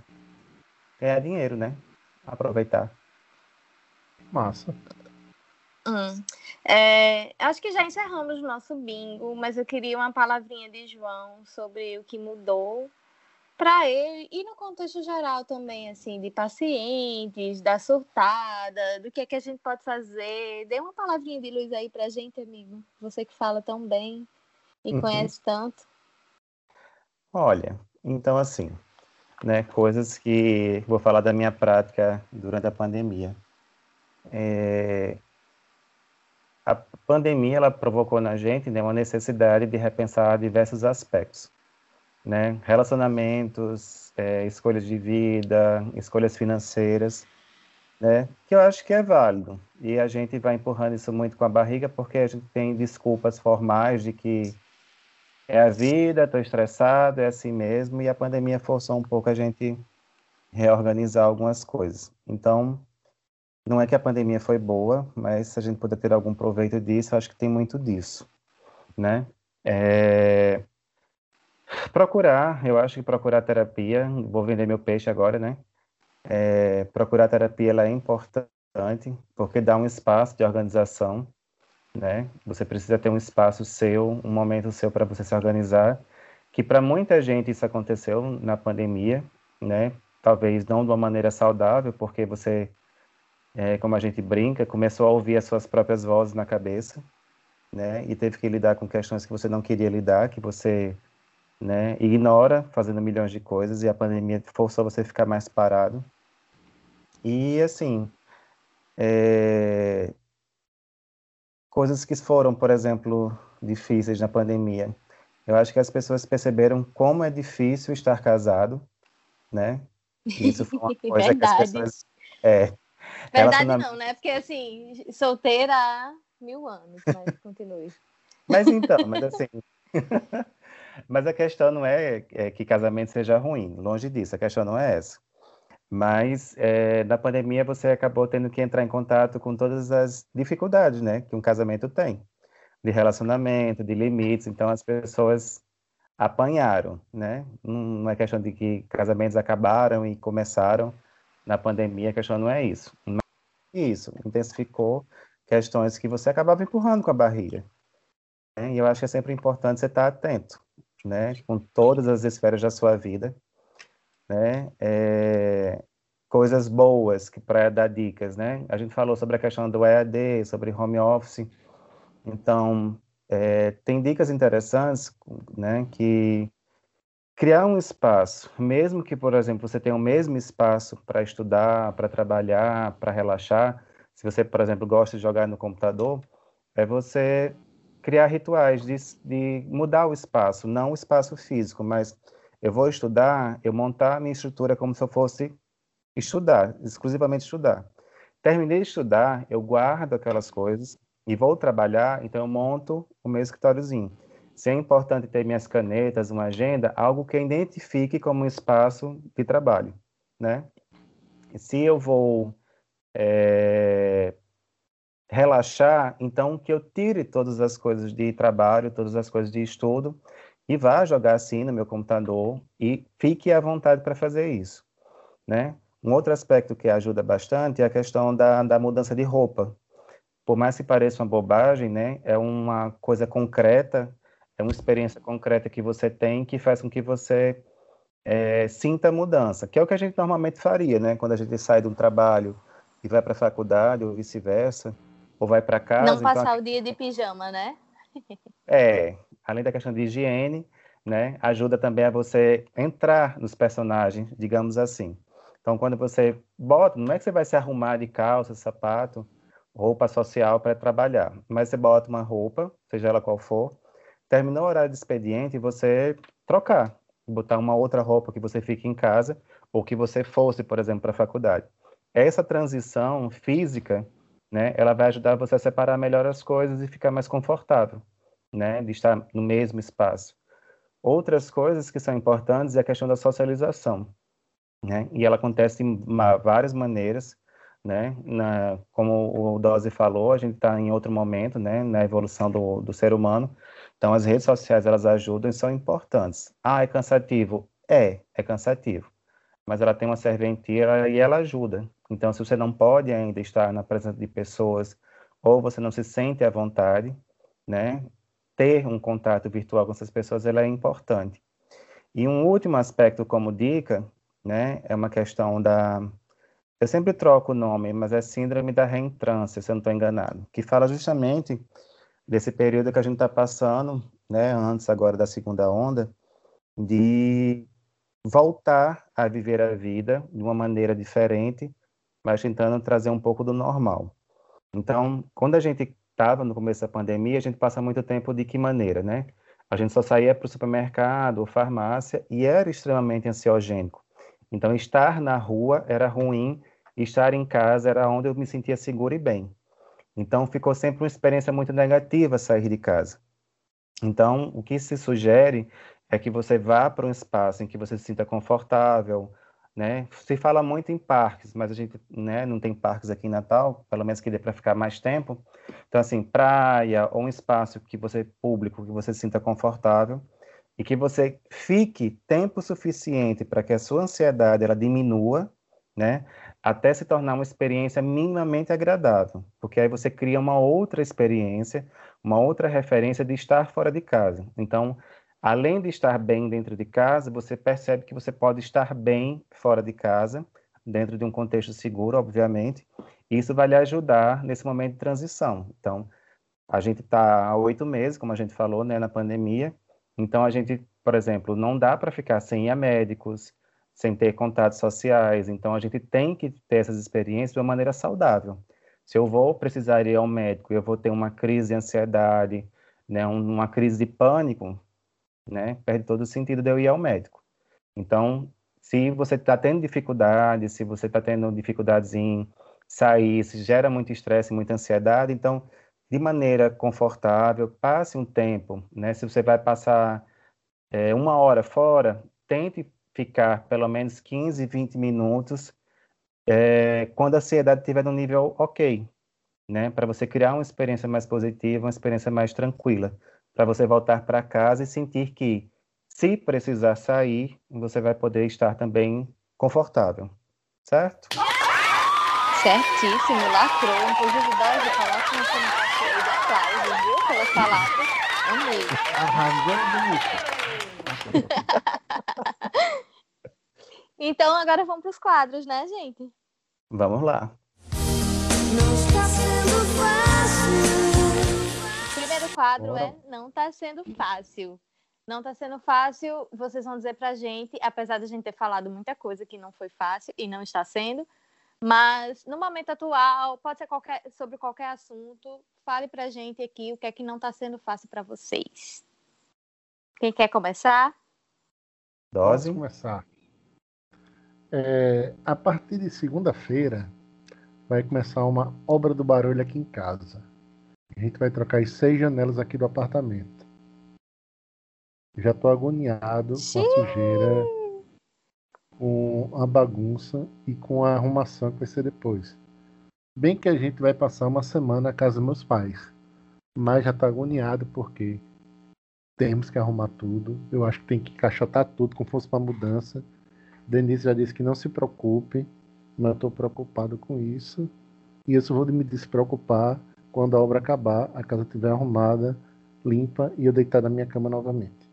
Speaker 3: ganhar dinheiro, né? Aproveitar.
Speaker 2: Massa.
Speaker 1: Hum. É, acho que já encerramos o nosso bingo, mas eu queria uma palavrinha de João sobre o que mudou para ele e no contexto geral também, assim, de pacientes, da surtada, do que é que a gente pode fazer. Dê uma palavrinha de luz aí pra gente, amigo. Você que fala tão bem e uhum. conhece tanto.
Speaker 3: Olha, então assim, né, coisas que vou falar da minha prática durante a pandemia. É, a pandemia ela provocou na gente né, uma necessidade de repensar diversos aspectos, né? Relacionamentos, é, escolhas de vida, escolhas financeiras, né? Que eu acho que é válido e a gente vai empurrando isso muito com a barriga porque a gente tem desculpas formais de que é a vida, estou estressado, é assim mesmo e a pandemia forçou um pouco a gente reorganizar algumas coisas. Então não é que a pandemia foi boa, mas se a gente puder ter algum proveito disso, acho que tem muito disso, né? É... Procurar, eu acho que procurar terapia, vou vender meu peixe agora, né? É... Procurar terapia ela é importante, porque dá um espaço de organização, né? Você precisa ter um espaço seu, um momento seu para você se organizar, que para muita gente isso aconteceu na pandemia, né? Talvez não de uma maneira saudável, porque você é, como a gente brinca, começou a ouvir as suas próprias vozes na cabeça, né? E teve que lidar com questões que você não queria lidar, que você, né, ignora, fazendo milhões de coisas, e a pandemia forçou você a ficar mais parado. E, assim, é... coisas que foram, por exemplo, difíceis na pandemia. Eu acho que as pessoas perceberam como é difícil estar casado, né?
Speaker 1: Isso foi uma coisa Verdade. que as pessoas...
Speaker 3: É,
Speaker 1: Verdade não, né? Porque assim, solteira há mil anos, mas continue.
Speaker 3: Mas então, mas assim. mas a questão não é, é, que casamento seja ruim, longe disso, a questão não é essa. Mas é, na pandemia você acabou tendo que entrar em contato com todas as dificuldades, né, que um casamento tem, de relacionamento, de limites. Então as pessoas apanharam, né? Não é questão de que casamentos acabaram e começaram na pandemia, a questão não é isso. Mas isso intensificou questões que você acabava empurrando com a barriga. Né? E eu acho que é sempre importante você estar atento, né? Com todas as esferas da sua vida, né? É... Coisas boas que para dar dicas, né? A gente falou sobre a questão do EAD, sobre home office. Então, é, tem dicas interessantes, né? Que criar um espaço, mesmo que, por exemplo, você tenha o mesmo espaço para estudar, para trabalhar, para relaxar, se você, por exemplo, gosta de jogar no computador, é você criar rituais de, de mudar o espaço, não o espaço físico, mas eu vou estudar, eu montar a minha estrutura como se eu fosse estudar, exclusivamente estudar. Terminei de estudar, eu guardo aquelas coisas e vou trabalhar, então eu monto o meu escritóriozinho. Se é importante ter minhas canetas, uma agenda, algo que eu identifique como um espaço de trabalho, né? Se eu vou é, relaxar, então que eu tire todas as coisas de trabalho, todas as coisas de estudo e vá jogar assim no meu computador e fique à vontade para fazer isso, né? Um outro aspecto que ajuda bastante é a questão da, da mudança de roupa. Por mais que pareça uma bobagem, né? É uma coisa concreta, é uma experiência concreta que você tem que faz com que você é, sinta mudança, que é o que a gente normalmente faria, né? Quando a gente sai de um trabalho e vai para a faculdade ou vice-versa, ou vai para casa.
Speaker 1: Não passar então... o dia de pijama, né?
Speaker 3: é, além da questão de higiene, né, ajuda também a você entrar nos personagens, digamos assim. Então, quando você bota, não é que você vai se arrumar de calça, sapato, roupa social para trabalhar, mas você bota uma roupa, seja ela qual for, terminou o horário de expediente, você trocar, botar uma outra roupa que você fique em casa ou que você fosse, por exemplo, para a faculdade. Essa transição física né, ela vai ajudar você a separar melhor as coisas e ficar mais confortável, né, de estar no mesmo espaço. Outras coisas que são importantes é a questão da socialização, né, e ela acontece de várias maneiras, né, na, como o Dose falou, a gente está em outro momento, né, na evolução do, do ser humano, então as redes sociais elas ajudam e são importantes. Ah, é cansativo? É, é cansativo, mas ela tem uma serventia e ela ajuda, então, se você não pode ainda estar na presença de pessoas ou você não se sente à vontade, né, ter um contato virtual com essas pessoas ela é importante. E um último aspecto como dica, né, é uma questão da eu sempre troco o nome, mas é síndrome da reentrância, se eu não estou enganado, que fala justamente desse período que a gente está passando, né, antes agora da segunda onda, de voltar a viver a vida de uma maneira diferente, mas tentando trazer um pouco do normal. Então, quando a gente estava no começo da pandemia, a gente passa muito tempo de que maneira, né? A gente só saía para o supermercado ou farmácia e era extremamente ansiogênico. Então, estar na rua era ruim, estar em casa era onde eu me sentia seguro e bem. Então, ficou sempre uma experiência muito negativa sair de casa. Então, o que se sugere é que você vá para um espaço em que você se sinta confortável, né? Se fala muito em parques, mas a gente né, não tem parques aqui em Natal, pelo menos que dê para ficar mais tempo. Então, assim, praia ou um espaço que você público, que você se sinta confortável e que você fique tempo suficiente para que a sua ansiedade ela diminua, né? Até se tornar uma experiência minimamente agradável, porque aí você cria uma outra experiência, uma outra referência de estar fora de casa. Então, além de estar bem dentro de casa, você percebe que você pode estar bem fora de casa, dentro de um contexto seguro, obviamente. Isso vai lhe ajudar nesse momento de transição. Então, a gente está há oito meses, como a gente falou, né, na pandemia. Então, a gente, por exemplo, não dá para ficar sem ir a médicos, sem ter contatos sociais. Então, a gente tem que ter essas experiências de uma maneira saudável. Se eu vou precisar ir ao médico, eu vou ter uma crise de ansiedade, né, uma crise de pânico, né? Perde todo o sentido de eu ir ao médico. Então, se você está tendo dificuldade, se você está tendo dificuldades em sair, se gera muito estresse, muita ansiedade, então, de maneira confortável, passe um tempo, né? Se você vai passar é, uma hora fora, tente ficar pelo menos 15, 20 minutos é, quando a ansiedade estiver no nível ok, né? Para você criar uma experiência mais positiva, uma experiência mais tranquila, para você voltar para casa e sentir que, se precisar sair, você vai poder estar também confortável, certo?
Speaker 1: Certíssimo, lacrou. Inclusive, Dose, coloca no comentário aí de aplausos, viu? Pelas palavras. Amei.
Speaker 2: Arrasou muito.
Speaker 1: Então, agora vamos para os quadros, né, gente?
Speaker 3: Vamos lá.
Speaker 4: Não está sendo fácil.
Speaker 1: O primeiro quadro
Speaker 3: Bora.
Speaker 1: é Não Tá Sendo Fácil. Não tá sendo fácil, vocês vão dizer pra gente, apesar de a gente ter falado muita coisa que não foi fácil e não está sendo, mas no momento atual, pode ser qualquer, sobre qualquer assunto, fale pra gente aqui o que é que não tá sendo fácil pra vocês. Quem quer começar?
Speaker 3: Dose.
Speaker 2: Posso começar. É, a partir de segunda-feira vai começar uma obra do barulho aqui em casa. A gente vai trocar as seis janelas aqui do apartamento. Já estou agoniado com a sujeira, com a bagunça e com a arrumação que vai ser depois. Bem que a gente vai passar uma semana na casa dos meus pais, mas já estou agoniado porque temos que arrumar tudo. Eu acho que tem que encaixotar tudo como fosse uma mudança. Denise já disse que não se preocupe, mas eu estou preocupado com isso. E eu só vou me despreocupar quando a obra acabar, a casa estiver arrumada, limpa e eu deitar na minha cama novamente.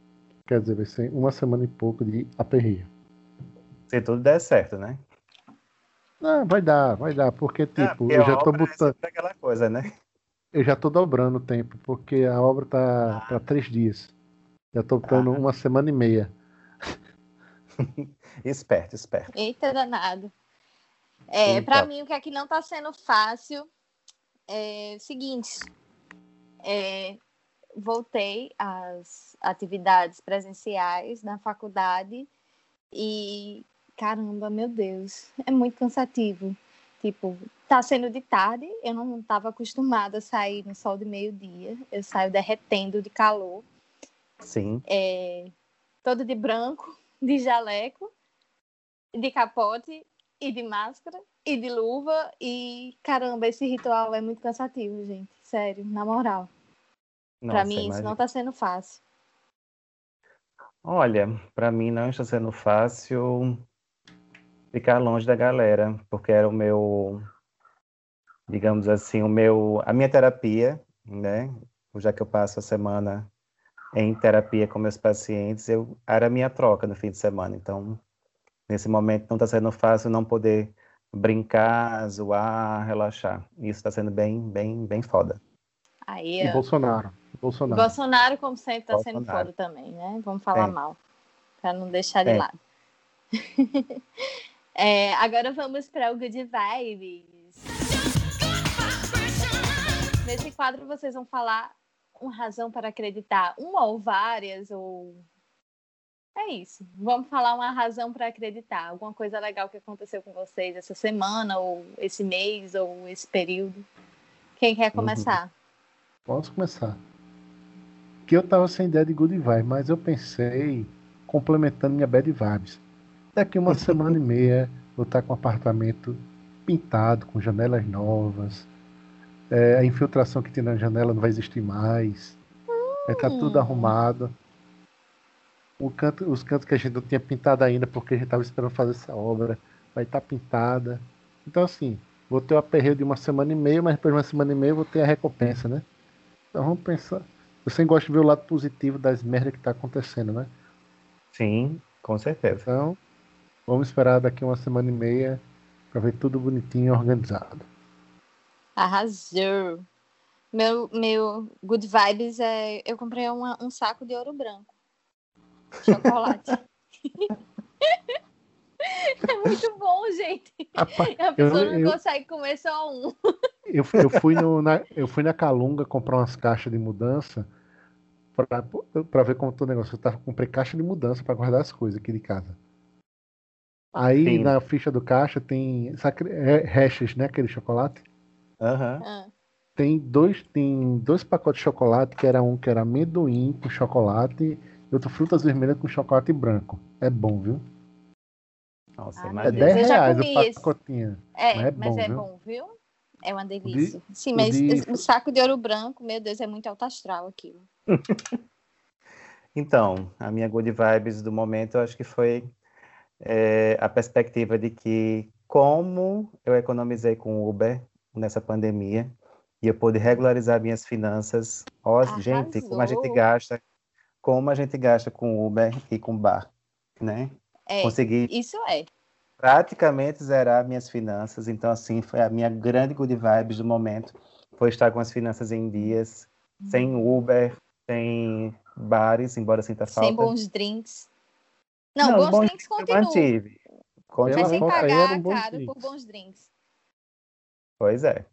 Speaker 2: Quer dizer, vai ser uma semana e pouco de aperreio.
Speaker 3: Se tudo der certo, né?
Speaker 2: Ah, vai dar, vai dar, porque
Speaker 3: Ah,
Speaker 2: tipo,
Speaker 3: porque
Speaker 2: eu já tô
Speaker 3: obra é
Speaker 2: botando,
Speaker 3: sempre aquela coisa, né?
Speaker 2: eu já tô dobrando o tempo, porque a obra tá para três dias. Já tô botando uma semana e meia.
Speaker 3: Esperto, esperto.
Speaker 1: Eita danado. É, para mim, o que é que não tá sendo fácil é o seguinte. é, voltei às atividades presenciais na faculdade e, caramba, meu Deus, é muito cansativo. Tipo, tá sendo de tarde, eu não estava acostumada a sair no sol de meio-dia, eu saio derretendo de calor
Speaker 3: Sim.
Speaker 1: é, todo de branco, de jaleco, de capote e de máscara e de luva. E caramba, esse ritual é muito cansativo, gente. Sério, na moral. Pra
Speaker 3: Nossa,
Speaker 1: mim, isso
Speaker 3: imagina.
Speaker 1: não tá sendo fácil.
Speaker 3: Olha, para mim não está sendo fácil ficar longe da galera, porque era o meu, digamos assim, o meu, a minha terapia, né? Já que eu passo a semana em terapia com meus pacientes, eu era a minha troca no fim de semana. Então, nesse momento não está sendo fácil não poder brincar, zoar, relaxar. Isso está sendo bem, bem, bem foda.
Speaker 1: Aí,
Speaker 2: E
Speaker 1: ó,
Speaker 2: Bolsonaro. Bolsonaro.
Speaker 1: Bolsonaro, como sempre, tá sendo foda também, né? Vamos falar
Speaker 3: É.
Speaker 1: mal, pra não deixar de
Speaker 3: É.
Speaker 1: lado. É, agora vamos para o Good Vibes. Nesse quadro vocês vão falar uma razão para acreditar, uma ou várias, ou. É isso. Vamos falar uma razão para acreditar. Alguma coisa legal que aconteceu com vocês essa semana, ou esse mês, ou esse período. Quem quer começar?
Speaker 2: Posso começar. Que eu tava sem ideia de good vibe, mas eu pensei complementando minha bad vibes. Daqui uma semana e meia vou estar com o apartamento pintado, com janelas novas. É, a infiltração que tinha na janela não vai existir mais. Vai estar tudo
Speaker 1: Hum.
Speaker 2: arrumado. O canto, os cantos que a gente não tinha pintado ainda, porque a gente estava esperando fazer essa obra, vai estar pintada. Então, assim, vou ter o aperreio de uma semana e meia, mas depois de uma semana e meia eu vou ter a recompensa, né? Então vamos pensar. Eu sempre gosto de ver o lado positivo das merdas que tá acontecendo, né?
Speaker 3: Sim, com certeza.
Speaker 2: Então, vamos esperar daqui uma semana e meia para ver tudo bonitinho e organizado.
Speaker 1: Arrasou. Meu, meu good vibes é. Eu comprei uma- um saco de ouro branco. Chocolate. é muito bom, gente.
Speaker 2: Rapaz,
Speaker 1: A pessoa
Speaker 2: eu,
Speaker 1: não
Speaker 2: eu,
Speaker 1: consegue comer só um.
Speaker 2: eu, fui- eu fui no, na, eu fui na Calunga comprar umas caixas de mudança para ver como tá o negócio. Eu tava, comprei caixa de mudança para guardar as coisas aqui de casa. Aí
Speaker 3: Sim.
Speaker 2: na ficha do caixa tem sabe aquele- é, Hashes, né? Aquele chocolate.
Speaker 3: Aham.
Speaker 1: Ah,
Speaker 2: Tem dois, tem dois pacotes de chocolate, que era um que era amendoim com chocolate e outro frutas vermelhas com chocolate branco. É bom, viu?
Speaker 3: Nossa,
Speaker 1: Ah,
Speaker 2: É
Speaker 1: meu
Speaker 3: imagina.
Speaker 1: Deus,
Speaker 2: 10
Speaker 1: eu já
Speaker 2: reais o pacotinho.
Speaker 1: É,
Speaker 2: Mas é
Speaker 1: mas
Speaker 2: bom,
Speaker 1: é
Speaker 2: viu?
Speaker 1: bom, viu? É uma delícia. Sim,
Speaker 2: o
Speaker 1: mas
Speaker 2: de-
Speaker 1: o saco de ouro branco, meu Deus, é muito alto astral aquilo.
Speaker 3: Então, a minha good vibes do momento, eu acho que foi é, a perspectiva de que como eu economizei com o Uber nessa pandemia e eu pude regularizar minhas finanças. Ó, gente, como a gente gasta, como a gente gasta com Uber e com bar, né?
Speaker 1: É,
Speaker 3: Consegui
Speaker 1: isso é.
Speaker 3: praticamente zerar minhas finanças. Então, assim, foi a minha grande good vibes do momento. Foi estar com as finanças em dias, sem Uber, sem bares, embora sinta falta.
Speaker 1: Sem bons drinks. Não, bons
Speaker 3: bons
Speaker 1: drinks continuam.
Speaker 3: mantive.
Speaker 1: Mas sem pagar caro por bons drinks.
Speaker 3: Pois é.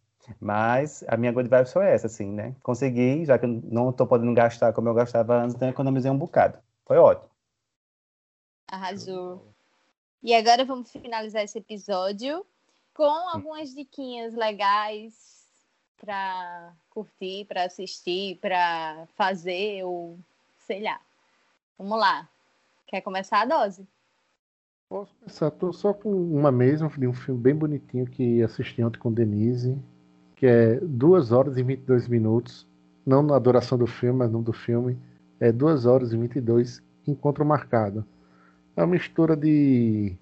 Speaker 3: Mas a minha good vibes foi essa, assim, né? Consegui, já que eu não estou podendo gastar como eu gastava antes, então eu economizei um bocado. Foi ótimo.
Speaker 1: Arrasou. E agora vamos finalizar esse episódio com algumas diquinhas legais para curtir, para assistir, para fazer ou sei lá. Vamos lá. Quer começar a dose?
Speaker 2: Posso pensar, tô só com uma mesmo, de um filme bem bonitinho que assisti ontem com Denise, que é 2 horas e 22 minutos, não na duração do filme, mas no do filme, é 2 horas e 22, Encontro Marcado. É uma mistura de,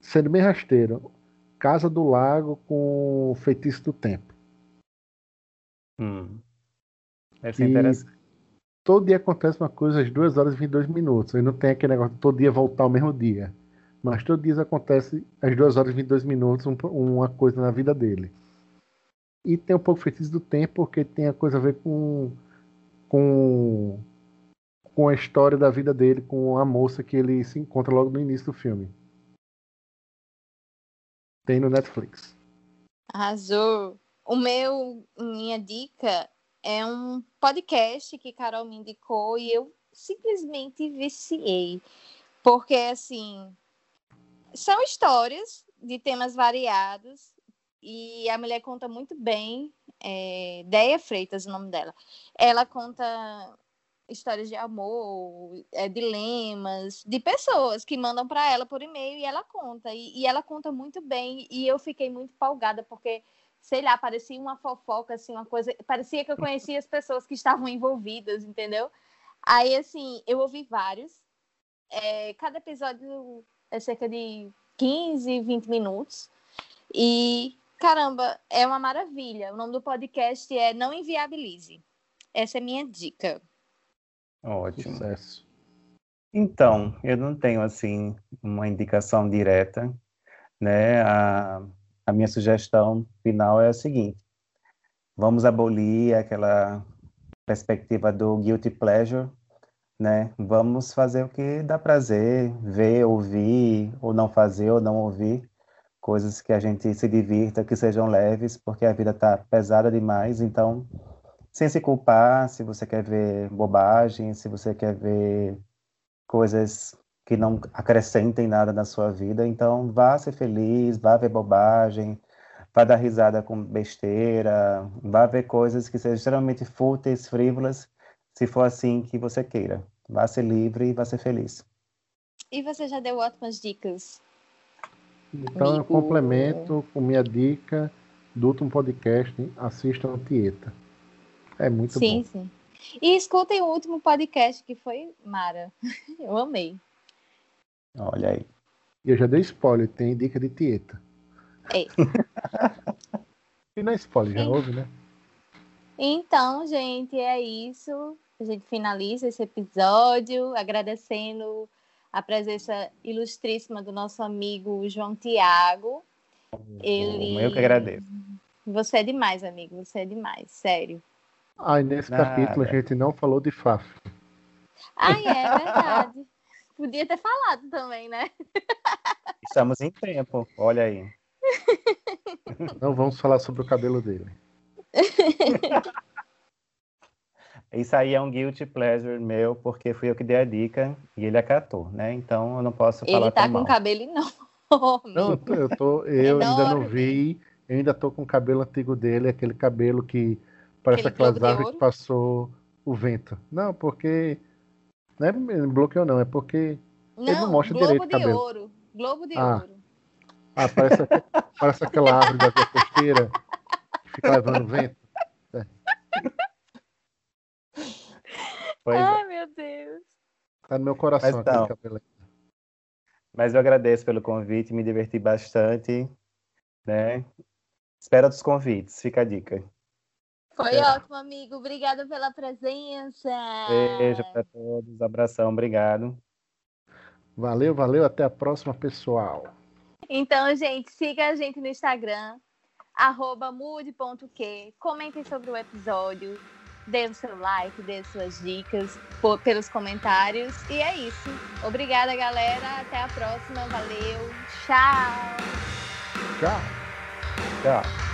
Speaker 2: sendo bem rasteiro, Casa do Lago com Feitiço do Tempo.
Speaker 3: Hum. Deve ser
Speaker 2: E-
Speaker 3: interessante.
Speaker 2: Todo dia acontece uma coisa às 2 horas e 22 minutos, e não tem aquele negócio de todo dia voltar ao mesmo dia. Mas todo dia acontece às 2 horas e 22 minutos um- uma coisa na vida dele. E tem um pouco feitiço do tempo, porque tem a coisa a ver com, com, com a história da vida dele, com a moça que ele se encontra logo no início do filme. Tem no Netflix.
Speaker 1: Arrasou. O meu, minha dica é um podcast que Carol me indicou e eu simplesmente viciei. Porque, assim, são histórias de temas variados e a mulher conta muito bem. É, Deia Freitas, o nome dela. Ela conta histórias de amor, é, dilemas, de pessoas que mandam para ela por e-mail e ela conta. E, e ela conta muito bem e eu fiquei muito empolgada porque sei lá, parecia uma fofoca, assim, uma coisa. Parecia que eu conhecia as pessoas que estavam envolvidas, entendeu? Aí, assim, eu ouvi vários. É, cada episódio é cerca de 15, 20 minutos. E, caramba, é uma maravilha. O nome do podcast é Não Inviabilize. Essa é a minha dica.
Speaker 3: Ótimo.
Speaker 2: Sucesso.
Speaker 3: Então, eu não tenho assim uma indicação direta, né? A, a minha sugestão final é a seguinte: vamos abolir aquela perspectiva do guilty pleasure, né? Vamos fazer o que dá prazer, ver, ouvir, ou não fazer, ou não ouvir, coisas que a gente se divirta, que sejam leves, porque a vida tá pesada demais, então sem se culpar, se você quer ver bobagem, se você quer ver coisas que não acrescentem nada na sua vida. Então, vá ser feliz, vá ver bobagem, vá dar risada com besteira, vá ver coisas que sejam extremamente fúteis, frívolas, se for assim que você queira. Vá ser livre e vá ser feliz.
Speaker 1: E você já deu ótimas dicas.
Speaker 2: Então, eu complemento com minha dica do último podcast, assistam Tieta. É muito
Speaker 1: sim,
Speaker 2: bom.
Speaker 1: sim. E escutem o último podcast que foi Mara. Eu amei.
Speaker 3: Olha aí.
Speaker 2: E eu já dei spoiler, tem dica de Tieta.
Speaker 1: É.
Speaker 2: e não é spoiler, já
Speaker 1: Sim.
Speaker 2: ouve, né?
Speaker 1: Então, gente, é isso. A gente finaliza esse episódio agradecendo a presença ilustríssima do nosso amigo João Tiago. Ele...
Speaker 3: Eu que agradeço.
Speaker 1: Você é demais, amigo. Você é demais, sério.
Speaker 2: E nesse
Speaker 3: Nada.
Speaker 2: capítulo a gente não falou de Faf.
Speaker 1: Ai, é verdade. Podia ter falado também, né?
Speaker 3: Estamos em tempo. Olha aí.
Speaker 2: Não vamos falar sobre o cabelo dele.
Speaker 3: Isso aí é um guilty pleasure meu, porque fui eu que dei a dica e ele acatou, né? Então eu não posso falar
Speaker 1: Ele tá
Speaker 3: tão
Speaker 1: com
Speaker 3: mal.
Speaker 1: cabelo enorme.
Speaker 2: Não, eu tô, eu, tô- eu ainda não vi, eu ainda tô com o cabelo antigo dele, aquele cabelo que parece
Speaker 1: Aquele
Speaker 2: aquelas
Speaker 1: globo de
Speaker 2: árvores que passou o vento. Não, porque. Não é bloqueio, não, é porque
Speaker 1: Não,
Speaker 2: não mostra
Speaker 1: Globo
Speaker 2: direito o
Speaker 1: de
Speaker 2: cabelo.
Speaker 1: Ouro. Globo de
Speaker 2: Ah.
Speaker 1: Ouro.
Speaker 2: Ah, parece, parece aquela árvore da costeira que fica levando vento.
Speaker 3: Pois é.
Speaker 1: Ai, meu Deus.
Speaker 2: Tá no meu coração
Speaker 3: Mas
Speaker 2: aquele.
Speaker 3: Mas eu agradeço pelo convite, me diverti bastante, né? Espero outros convites, fica a dica.
Speaker 1: Foi
Speaker 2: É.
Speaker 1: ótimo, amigo. Obrigada pela presença.
Speaker 3: Beijo para todos, abração, obrigado.
Speaker 2: Valeu, valeu. Até a próxima, pessoal.
Speaker 1: Então, gente, siga a gente no Instagram, arroba mude.que. Comentem sobre o episódio, dê o seu like, dê suas dicas por- pelos comentários. E é isso. Obrigada, galera. Até a próxima. Valeu. Tchau.
Speaker 2: Tchau.
Speaker 3: Tchau.